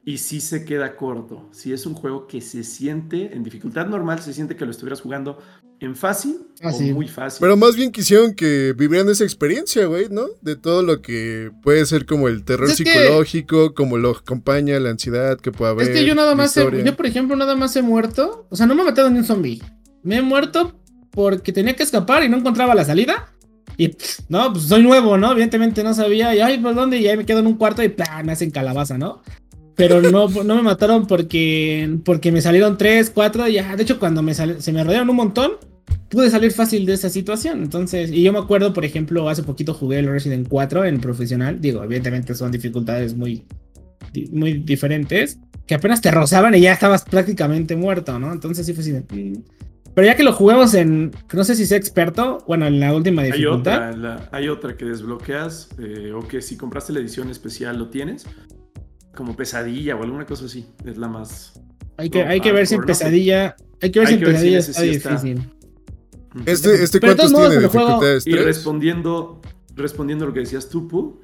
S3: Y sí se queda corto. Si es un juego que se siente en dificultad normal, se siente que lo estuvieras jugando en fácil o muy fácil.
S2: Pero más bien quisieron que vivieran esa experiencia, güey, ¿no? De todo lo que puede ser como el terror psicológico, como lo acompaña la ansiedad que puede haber.
S1: Es que yo nada más, he, yo por ejemplo, nada más he muerto. O sea, no me he matado ni un zombie. Me he muerto porque tenía que escapar y no encontraba la salida. Y no, pues soy nuevo, ¿no? Evidentemente no sabía. Y ay, ¿por dónde? Y ahí me quedo en un cuarto y me hacen calabaza, ¿no? Pero no, no me mataron porque, porque me salieron tres, cuatro. Y ya, de hecho, cuando me se me rodearon un montón, pude salir fácil de esa situación. Entonces, y yo me acuerdo, por ejemplo, hace poquito jugué el Resident 4 en profesional. Digo, evidentemente son dificultades muy, muy diferentes. Que apenas te rozaban y ya estabas prácticamente muerto, ¿no? Entonces sí fue así mm. Pero ya que lo jugamos en, no sé si sea experto, bueno, en la última
S3: Hay
S1: dificultad.
S3: otra, la- hay otra que desbloqueas, eh, o que si compraste la edición especial lo tienes, como pesadilla o alguna cosa así. Es la más.
S1: Hay que, hay que ver si en pesadilla, hay que ver si en pesadilla está difícil.
S2: Este, este
S1: Pero de
S2: ¿cuántos tiene? ¿Dificultades
S3: Y
S2: 3?
S3: respondiendo, respondiendo a lo que decías tú, Pu,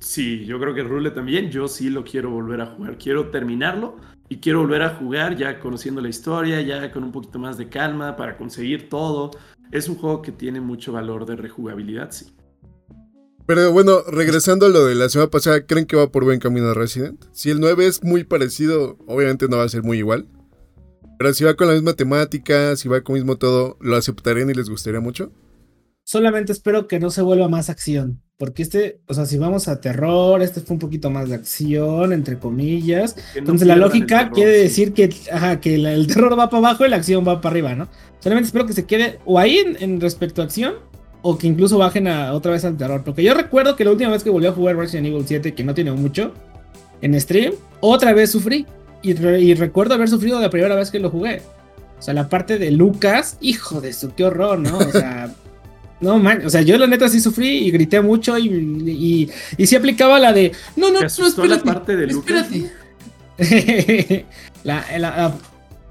S3: sí, yo creo que Rule también, yo sí lo quiero volver a jugar. Quiero terminarlo y quiero volver a jugar ya conociendo la historia, ya con un poquito más de calma para conseguir todo. Es un juego que tiene mucho valor de rejugabilidad, sí.
S2: Pero bueno, regresando a lo de la semana pasada, ¿creen que va por buen camino Resident? Si el 9 es muy parecido, obviamente no va a ser muy igual. Pero si va con la misma temática, si va con el mismo todo, ¿lo aceptarían y les gustaría mucho?
S1: Solamente espero que no se vuelva más acción. Porque este, o sea, si vamos a terror, este fue un poquito más de acción, entre comillas.
S3: No
S1: Entonces la lógica
S3: terror,
S1: quiere
S3: sí.
S1: decir que, ajá, que la- el terror va para abajo y la acción va para arriba, ¿no? Solamente espero que se quede o ahí en, en respecto a acción o que incluso bajen a, otra vez al terror. Porque yo recuerdo que la última vez que volví a jugar Resident Evil 7, que no tiene mucho, en stream, otra vez sufrí. Y, re- y recuerdo haber sufrido la primera vez que lo jugué. O sea, la parte de Lucas, hijo de su, qué horror, ¿no? O sea... No, man, o sea, yo la neta sí sufrí y grité mucho y, y, y sí aplicaba la de, no, no,
S3: ¿Te
S1: no,
S3: la
S1: espérate,
S3: parte de Lucas?
S1: espérate. la, la- la-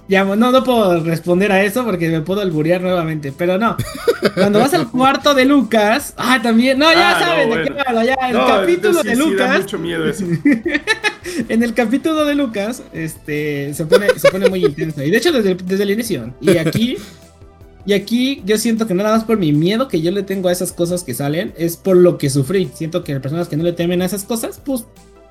S1: ya, no, no puedo responder a eso porque me puedo alburear nuevamente, pero no. Cuando vas al cuarto de Lucas, ah, también, no, ya
S3: Ah, no,
S1: saben de
S3: bueno.
S1: qué hablo, ya, el
S3: No,
S1: capítulo
S3: sí,
S1: de
S3: sí, da
S1: Lucas,
S3: mucho miedo eso.
S1: en el capítulo de Lucas, este, se pone, se pone muy intenso. Y de hecho, desde, desde el inicio. Y aquí, y aquí yo siento que no nada más por mi miedo que yo le tengo a esas cosas que salen, es por lo que sufrí. Siento que las personas que no le temen a esas cosas, pues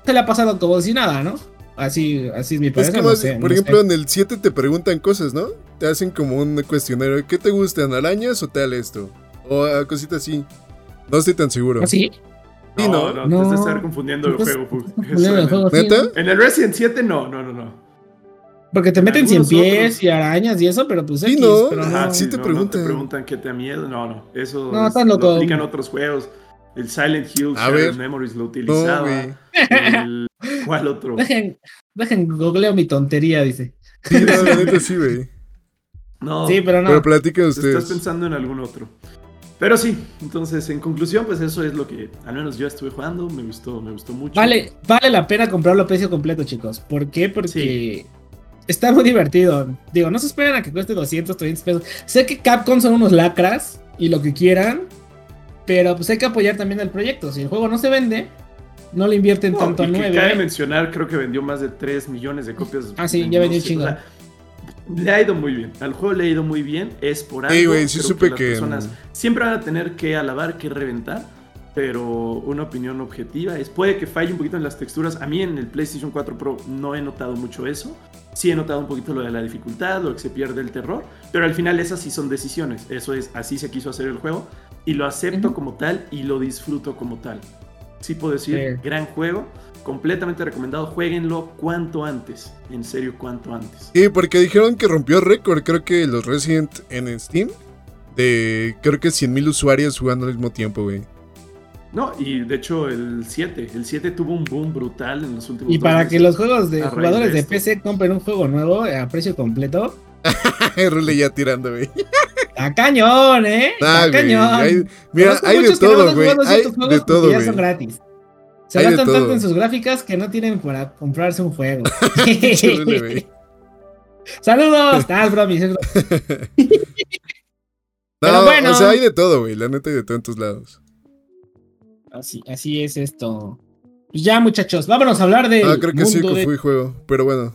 S1: se le ha pasado como si nada, ¿no? Así, así es mi
S2: Es
S1: parecer.
S2: que
S1: no sé,
S2: por
S1: no
S2: ejemplo,
S1: sé.
S2: en el 7 te preguntan cosas, ¿no? Te hacen como un cuestionario. ¿Qué te gustan, arañas o tal esto? O ah, cositas así. No estoy tan seguro.
S1: ¿Ah, sí?
S2: Sí,
S3: No,
S2: ¿no?
S3: no,
S1: No.
S3: te estás estar confundiendo el
S1: Estás
S3: juego,
S2: ¿Neta?
S1: ¿no?
S3: En el Resident 7 no, no, no, no.
S1: Porque te meten cien pies
S3: otros.
S1: y arañas y eso, pero pues
S2: Sí,
S1: X,
S2: ¿no?
S1: pero
S2: Ajá,
S1: no.
S2: sí te
S3: no,
S2: preguntan.
S3: No te preguntan qué te da miedo. No, no. Eso
S1: No,
S3: es-
S1: estás loco.
S3: lo aplican otros juegos. El Silent Hill,
S2: A
S3: Shattered
S2: ver.
S3: Memories lo
S2: No,
S3: utilizaba.
S2: güey.
S3: El- ¿Cuál otro?
S1: Dejen, dejen googleo mi tontería, dice.
S2: Sí, no, la neta sí, güey.
S3: No,
S1: Sí, pero no.
S2: Pero platiquen
S3: estás
S2: ustedes.
S3: pensando en algún otro. Pero sí, entonces en conclusión, pues eso es lo que al menos yo estuve jugando. Me gustó, me gustó mucho.
S1: Vale, vale la pena comprarlo a precio completo, chicos. ¿Por qué? Porque está muy divertido. Digo, no se esperen a que cueste 200, 300 pesos. Sé que Capcom son unos lacras y lo que quieran, pero pues hay que apoyar también el proyecto. Si el juego no se vende, no le invierten
S3: No,
S1: tanto al
S3: que
S1: 9.
S3: cabe mencionar, creo que vendió más de 3 millones de copias.
S1: Ah, sí, ya vendió
S3: sea, le ha ido muy bien. Al juego le ha ido muy bien. Es por algo.
S2: Sí, güey, sí
S3: Creo
S2: supe
S3: las
S2: que-
S3: personas siempre van a tener que alabar, que reventar. Pero una opinión objetiva es, puede que falle un poquito en las texturas. A mí en el PlayStation 4 Pro no he notado mucho eso. Sí he notado un poquito lo de la dificultad, lo que se pierde el terror. Pero al final esas sí son decisiones. Eso es, así se quiso hacer el juego. Y lo acepto como tal y lo disfruto como tal. Sí puedo decir,
S1: Sí.
S3: gran juego. Completamente recomendado. Jueguenlo cuanto antes. En serio, cuanto antes.
S2: Sí, porque dijeron que rompió récord, creo que los Resident en Steam. De creo que 100.000 usuarios jugando al mismo tiempo, güey.
S3: No, y de hecho el 7. El 7 tuvo un boom brutal en los últimos
S1: Y para
S3: meses.
S1: que los juegos de
S3: a
S1: jugadores
S3: de.
S1: PC compren un juego nuevo a precio completo,
S2: Rule ya tirando, güey.
S1: está cañón, ¿eh?
S2: Ah,
S1: Está
S2: güey,
S1: cañón.
S2: hay- mira, hay de todo, güey. Hay de
S1: porque
S2: todo,
S1: ya son gratis. Se
S2: Hay
S1: gastan tanto en sus gráficas que no tienen para comprarse un juego. Saludos. Ah, bromis, es bromis. Pero
S2: No,
S1: bueno.
S2: o sea, hay de todo, güey. La neta hay de todo en tus lados.
S1: Así, así es esto. Pues ya, muchachos, vámonos a hablar del
S2: Ah, creo que sí que
S1: de...
S2: fui juego. Pero bueno.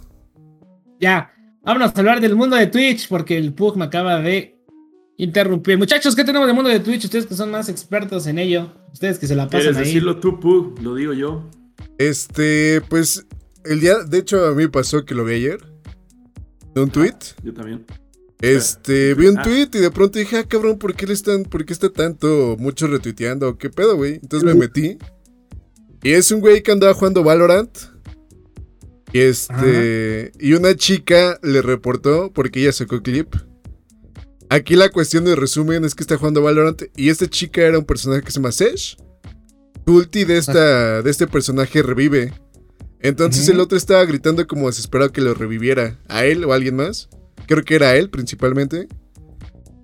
S1: Ya, vámonos a hablar del mundo de Twitch porque el Pug me acaba de interrumpir. Muchachos, ¿qué tenemos del mundo de Twitch? Ustedes que son más expertos en ello. Ustedes que se la pasan
S3: ¿Quieres
S1: ahí.
S3: decirlo tú, Pug? Lo digo yo.
S2: Este, pues. El día. De hecho, a mí pasó que lo vi ayer. De un tweet.
S3: Yo también.
S2: Este, vi un
S3: Ah.
S2: tweet y de pronto dije, ah, cabrón, ¿por qué le están, por qué está tanto, mucho retuiteando? ¿Qué pedo, güey? Entonces me metí. Y es un güey que andaba jugando Valorant. Y este, y una chica le reportó porque ella sacó clip. Aquí la cuestión de resumen es que está jugando Valorant y esta chica era un personaje que se llama Sesh. Su ulti de, esta, de este personaje revive. Entonces el otro estaba gritando como desesperado que lo reviviera. A él o a alguien más. Creo que era él principalmente.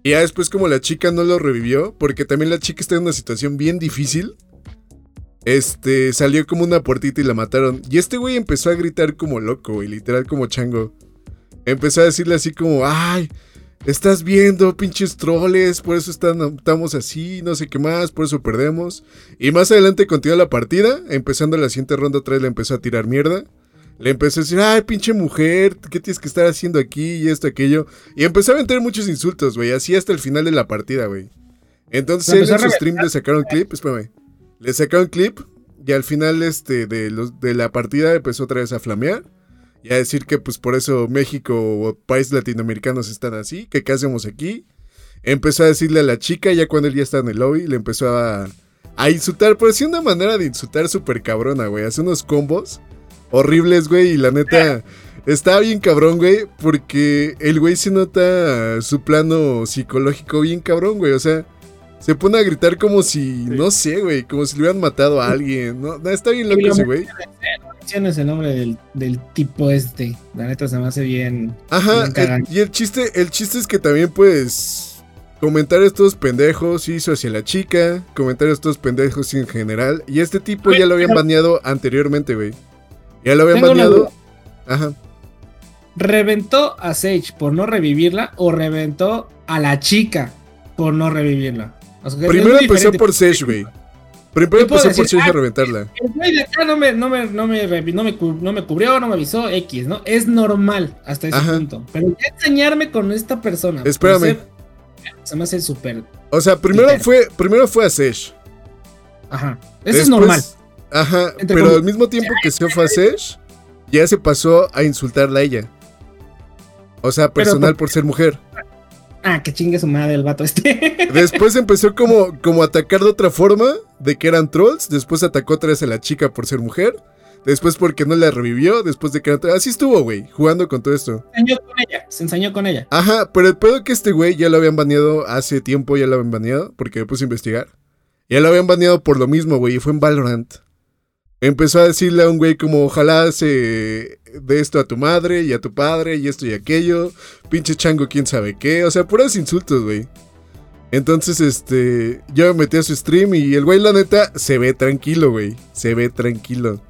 S2: Y ya después como la chica no lo revivió, porque también la chica está en una situación bien difícil. Este, salió como una puertita y la mataron. Y este güey empezó a gritar como loco, güey, literal como chango. Empezó a decirle así como, ay, estás viendo, pinches troles, por eso estamos así, no sé qué más, por eso perdemos. Y más adelante continuó la partida, empezando la siguiente ronda otra vez le empezó a tirar mierda. Le empezó a decir, ay, pinche mujer, ¿qué tienes que estar haciendo aquí? Y esto, aquello. Y empezó a meter muchos insultos, güey, así hasta el final de la partida, güey. Entonces él en su stream le sacaron clip, espérame. Le sacaron clip y al final este, de, los, de la partida empezó otra vez a flamear. Y a decir que pues por eso México o países latinoamericanos están así, que qué hacemos aquí. Empezó a decirle a la chica, ya cuando él ya está en el lobby, le empezó a, a insultar, pero sí una manera de insultar súper cabrona, güey. Hace unos combos horribles, güey. Y la neta, está bien cabrón, güey. Porque el güey se nota su plano psicológico bien cabrón, güey. O sea, se pone a gritar como si, no sé, güey, como si le hubieran matado a alguien. No, está bien loco ese güey.
S1: No el nombre del, tipo este. La neta se me hace bien.
S2: Ajá, y el chiste, el chiste es que también, pues. Comentar estos pendejos hizo hacia la chica, comentar estos pendejos en general. Y este tipo ya lo habían baneado anteriormente, güey. Ya lo habían baneado. Ajá.
S1: ¿Reventó a Sage por no revivirla o reventó a la chica por no revivirla?
S2: Primero empezó por Sage, güey. Primero empezó por Sage a reventarla.
S1: El güey de acá no me, no, me, no, me, no, me, no me cubrió, no me avisó, X, ¿no? Es normal hasta ese punto. Pero ya enseñarme con esta persona.
S2: Espérame.
S1: se me hace súper.
S2: O sea, primero fue, primero fue a Sage.
S1: Ajá. Eso es normal.
S2: Ajá, pero al mismo tiempo que se fue a Sesh, ya se pasó a insultarla a ella. O sea, personal por ser mujer.
S1: Ah, que chingue su madre el vato este.
S2: Después empezó como, como a atacar de otra forma, de que eran trolls. Después atacó otra vez a la chica por ser mujer. Después porque no la revivió. Después de que Así estuvo, güey, jugando con todo esto.
S1: Se ensañó con ella. Se ensañó con ella.
S2: Ajá, pero el pedo que este güey ya lo habían baneado hace tiempo, ya lo habían baneado, porque me puse a investigar. Ya lo habían baneado por lo mismo, güey, y fue en Valorant. Empezó a decirle a un güey como ojalá se de esto a tu madre y a tu padre y esto y aquello. Pinche chango, quién sabe qué. O sea, puros insultos, güey. Entonces, este, yo me metí a su stream y el güey, la neta, se ve tranquilo, güey. Se ve tranquilo.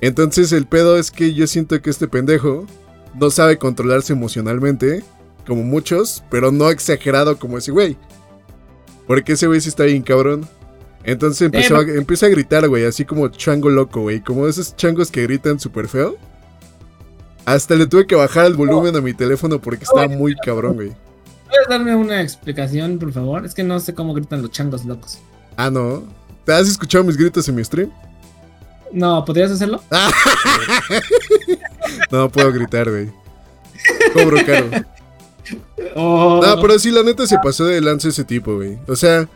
S2: Entonces, el pedo es que yo siento que este pendejo no sabe controlarse emocionalmente, como muchos, pero no exagerado como ese güey. Porque ese güey sí está bien cabrón. Entonces empezó a, empieza a gritar, güey, así como chango loco, güey. Como esos changos que gritan súper feo. Hasta le tuve que bajar el volumen a mi teléfono porque estaba muy cabrón, güey.
S1: ¿Puedes darme una explicación, por favor? Es que no sé cómo gritan los changos locos.
S2: Ah, no. ¿Te has escuchado mis gritos en mi stream?
S1: No, ¿podrías hacerlo?
S2: no puedo gritar, güey. Cobro caro. Oh. No, pero sí, la neta se pasó de lance ese tipo, güey. O sea,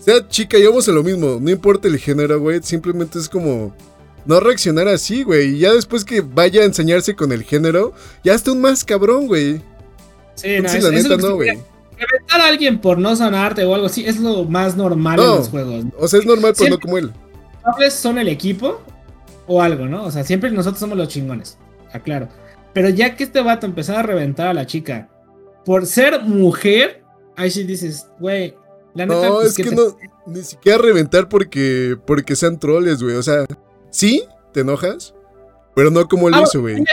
S2: sea chica, llevamos a lo mismo. No importa el género, güey. Simplemente es como. No reaccionar así, güey. Y ya después que vaya a enseñarse con el género, ya está un más cabrón, güey.
S1: Sí, no, la neta no, güey. Reventar a alguien por no sanarte o algo así es lo más normal en los juegos.
S2: O sea, es normal, pero no como él.
S1: son el equipo o algo, ¿no? O sea, siempre nosotros somos los chingones. Aclaro. Pero ya que este vato empezó a reventar a la chica por ser mujer, ahí sí dices, güey,
S2: no, pues, es que, no, ni siquiera reventar porque, porque sean troles, güey. O sea, sí, te enojas, pero no como él ah, hizo, güey.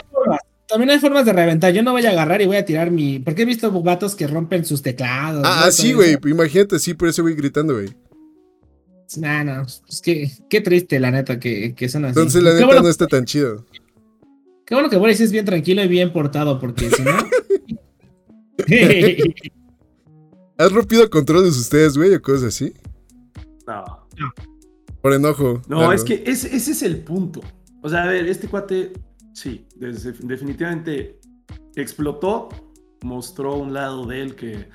S1: También hay formas de reventar. Yo no voy a agarrar y voy a tirar mi. Porque he visto vatos que rompen sus teclados.
S2: Ah, sí, güey. Imagínate, sí, por eso voy gritando, güey.
S1: Nah, no. Es que qué triste, la neta, que, que son así.
S2: Entonces, la neta no está tan chido.
S1: Qué bueno que Boris es bien tranquilo y bien portado, porque si no.
S2: ¿Has rompido controles ustedes, güey, o cosas así?
S3: No.
S2: Por enojo.
S3: No, es que ese, es el punto. O sea, a ver, este cuate, sí, definitivamente explotó, mostró un lado de él que,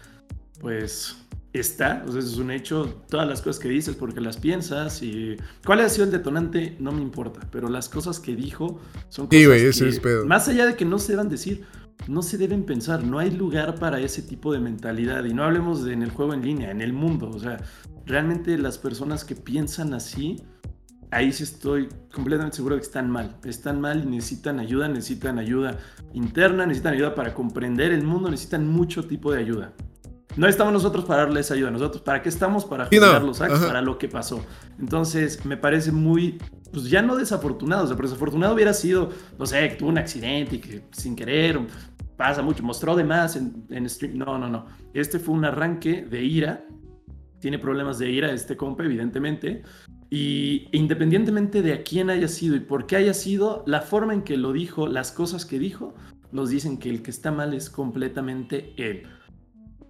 S3: pues, está, o sea, eso es un hecho. Todas las cosas que dices porque las piensas y cuál ha sido el detonante no me importa, pero las cosas que dijo son cosas
S2: sí, güey, ese es pedo.
S3: más allá de que no se deban decir, no se deben pensar, no hay lugar para ese tipo de mentalidad. Y no hablemos de en el juego en línea, en el mundo. O sea, realmente las personas que piensan así, ahí sí estoy completamente seguro de que están mal. Están mal y necesitan ayuda, necesitan ayuda interna, necesitan ayuda para comprender el mundo, necesitan mucho tipo de ayuda. no estamos nosotros para darles ayuda, nosotros para qué estamos para juzgar los actos, para lo que pasó. Entonces, me parece muy, pues ya no desafortunado, o sea, pero desafortunado hubiera sido, no sé, que tuvo un accidente y que sin querer pasa mucho, mostró de más en, en stream. No, no, no. Este fue un arranque de ira. Tiene problemas de ira este compa, evidentemente. Y independientemente de a quién haya sido y por qué haya sido, la forma en que lo dijo, las cosas que dijo, nos dicen que el que está mal es completamente él.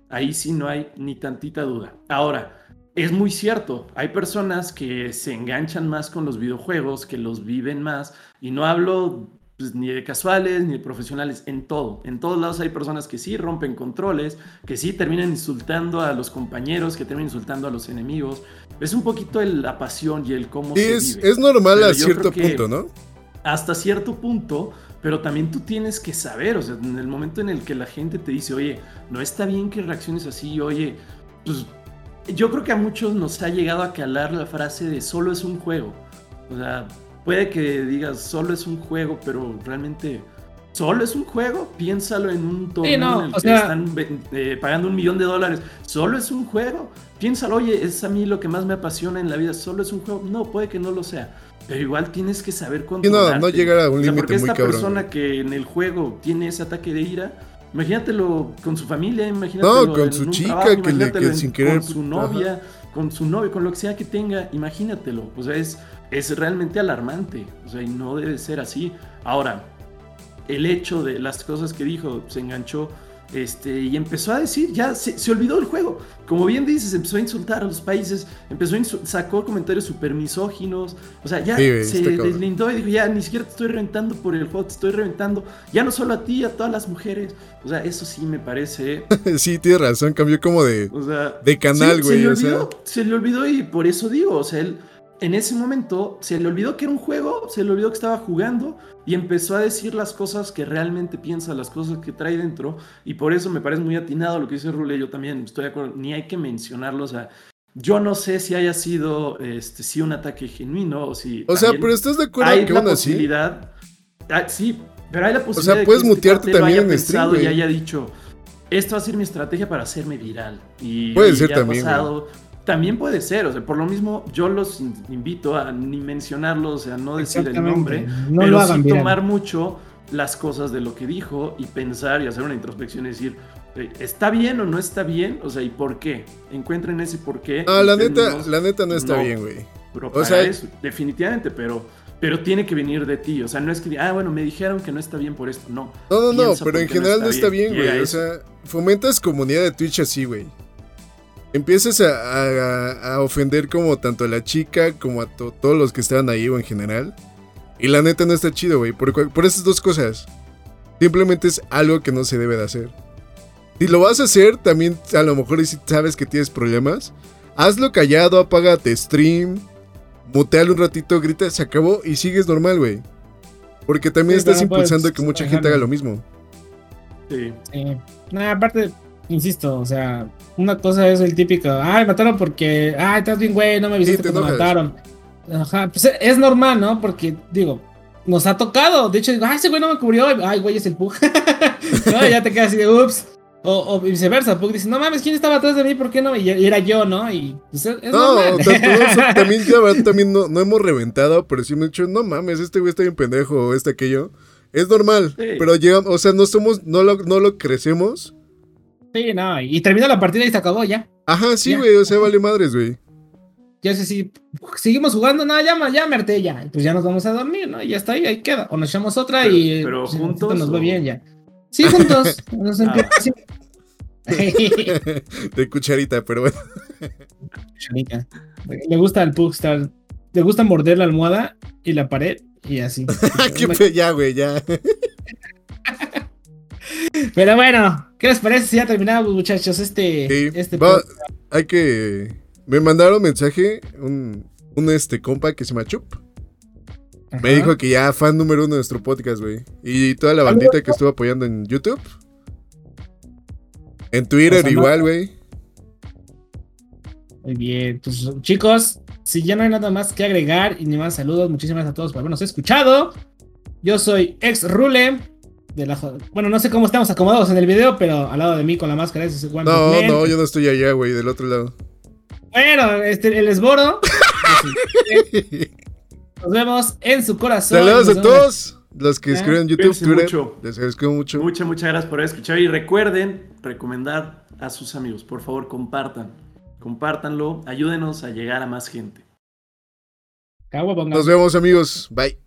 S3: Ahí sí no hay ni tantita duda. Ahora, es muy cierto, hay personas que se enganchan más con los videojuegos, que los viven más, y no hablo pues, ni de casuales ni de profesionales, en todo. En todos lados hay personas que sí rompen controles, que sí terminan insultando a los compañeros, que terminan insultando a los enemigos. Es un poquito la pasión y el cómo se
S2: es, Es normal a cierto punto, ¿no?
S3: Hasta cierto punto, pero también tú tienes que saber, o sea, en el momento en el que la gente te dice, oye, no está bien que reacciones así, oye, pues yo creo que a muchos nos ha llegado a calar la frase de solo es un juego. O sea, puede que digas solo es un juego, pero realmente solo es un juego. Piénsalo en un torneo en el que están eh, pagando un millón de dólares. Solo es un juego. Piénsalo, oye, es a mí lo que más me apasiona en la vida. Solo es un juego. No, puede que no lo sea. Pero igual tienes que saber
S2: controlarte. no, no llegar a un límite
S3: Porque esta persona que en el juego tiene ese ataque de ira, imagínatelo con su familia, imagínatelo
S2: no, con su chica que le que sin querer
S3: con su novia, con su novio, con lo que sea que tenga, imagínatelo. O sea, es, es realmente alarmante. O sea, y no debe ser así. Ahora, el hecho de las cosas que dijo, se enganchó este, y empezó a decir, ya se, olvidó el juego. Como bien dices, empezó a insultar a los países, empezó a sacó comentarios super misóginos. O sea, ya se deslindó y dijo, ya ni siquiera te estoy reventando por el juego, te estoy reventando. Ya no solo a ti, a todas las mujeres. O sea, eso sí me parece.
S2: sí, tienes razón, cambió como de, de canal, güey.
S3: se le olvidó y por eso digo, o sea, él en ese momento se le olvidó que era un juego, se le olvidó que estaba jugando y empezó a decir las cosas que realmente piensa, las cosas que trae dentro. Y por eso me parece muy atinado lo que dice Rule. Yo también estoy de acuerdo, ni hay que mencionarlo. O sea, yo no sé si haya sido este, si un ataque genuino o si.
S2: O sea, pero estás de acuerdo
S3: hay que la posibilidad. Ah, sí, pero hay la posibilidad.
S2: O sea, puedes de que este mutearte también haya en
S3: pensado y haya dicho. Esto va a ser mi estrategia para hacerme viral. Y,
S2: Puede ser también.
S3: También puede ser, o sea, por lo mismo yo los invito a ni mencionarlos, o sea, no decir el nombre, pero sí tomar mucho las cosas de lo que dijo y pensar y hacer una introspección y decir, ¿está bien o no está bien? O sea, ¿y por qué? Encuentren ese por qué.
S2: Ah, la neta, la neta no está bien, güey.
S3: o sea, eso, definitivamente, pero, pero tiene que venir de ti. O sea, no es que, ah, bueno, me dijeron que no está bien por esto. No.
S2: No, no, no, pero en general no está bien, güey. O sea, fomentas comunidad de Twitch así, güey empiezas a, ofender como tanto a la chica como a todos los que estaban ahí o en general. Y la neta no está chido, güey. Por, por esas dos cosas. Simplemente es algo que no se debe de hacer. Si lo vas a hacer, también a lo mejor si sabes que tienes problemas, hazlo callado, apágate stream, mutealo un ratito, grita, se acabó y sigues normal, güey. Porque también estás impulsando que mucha gente haga lo mismo.
S1: Sí. sí. aparte, insisto, o sea, una cosa es el típico, ay, mataron porque, ay, estás bien, güey, no me avisaste que te mataron. Ajá, pues es normal, ¿no? Porque, digo, nos ha tocado. De hecho, digo, ay, ese güey no me cubrió. Ay, güey, es el Pug. no, ya te quedas así de, ups. O, viceversa, Pug dice, no mames, ¿quién estaba atrás de mí? ¿Por qué no? Y era yo, ¿no? Y pues, es no,
S2: también, también no, no, hemos reventado, pero sí hemos dicho, no mames, este güey está bien pendejo, o este aquello. Es normal, pero llegamos, o sea, no somos, no lo, no lo crecemos
S1: Sí, no, y termina la partida y se acabó ya.
S2: Ajá, sí, güey, o sea, vale madres, güey.
S1: Ya sé si seguimos jugando, no, ya, ya me ya. Pues ya nos vamos a dormir, ¿no? Y ya está ahí, ahí queda. O nos echamos otra y
S3: pero pues, juntos
S1: nos va bien ya. Sí, juntos. nos.
S2: De cucharita, pero bueno.
S1: Cucharita. Le gusta el Pugstar. Le gusta morder la almohada y la pared y así.
S2: Qué ya, güey, ya.
S1: Pero bueno, ¿qué les parece si ya terminamos, muchachos? Este, este
S2: hay que. Me mandaron un mensaje, un, un este compa que se llama Chup. Me dijo que ya fan número uno de nuestro podcast, güey. Y toda la bandita que estuvo apoyando en YouTube. En Twitter igual, güey.
S1: Muy bien, pues chicos, si ya no hay nada más que agregar y ni más saludos, muchísimas gracias a todos por habernos escuchado. Yo soy Ex Rule. De la... Bueno, no sé cómo estamos acomodados en el video, pero al lado de mí con la máscara es ese
S2: No, no, yo no estoy allá, güey, del otro lado.
S1: Bueno, este, el esboro. Nos vemos en su corazón.
S2: Saludos a todos los que escriben en YouTube, Twitter. Mucho. Les agradezco mucho.
S3: Muchas, muchas gracias por escuchar. Y recuerden recomendar a sus amigos. Por favor, compartan. Compártanlo. Ayúdenos a llegar a más gente.
S2: Nos vemos, amigos. Bye.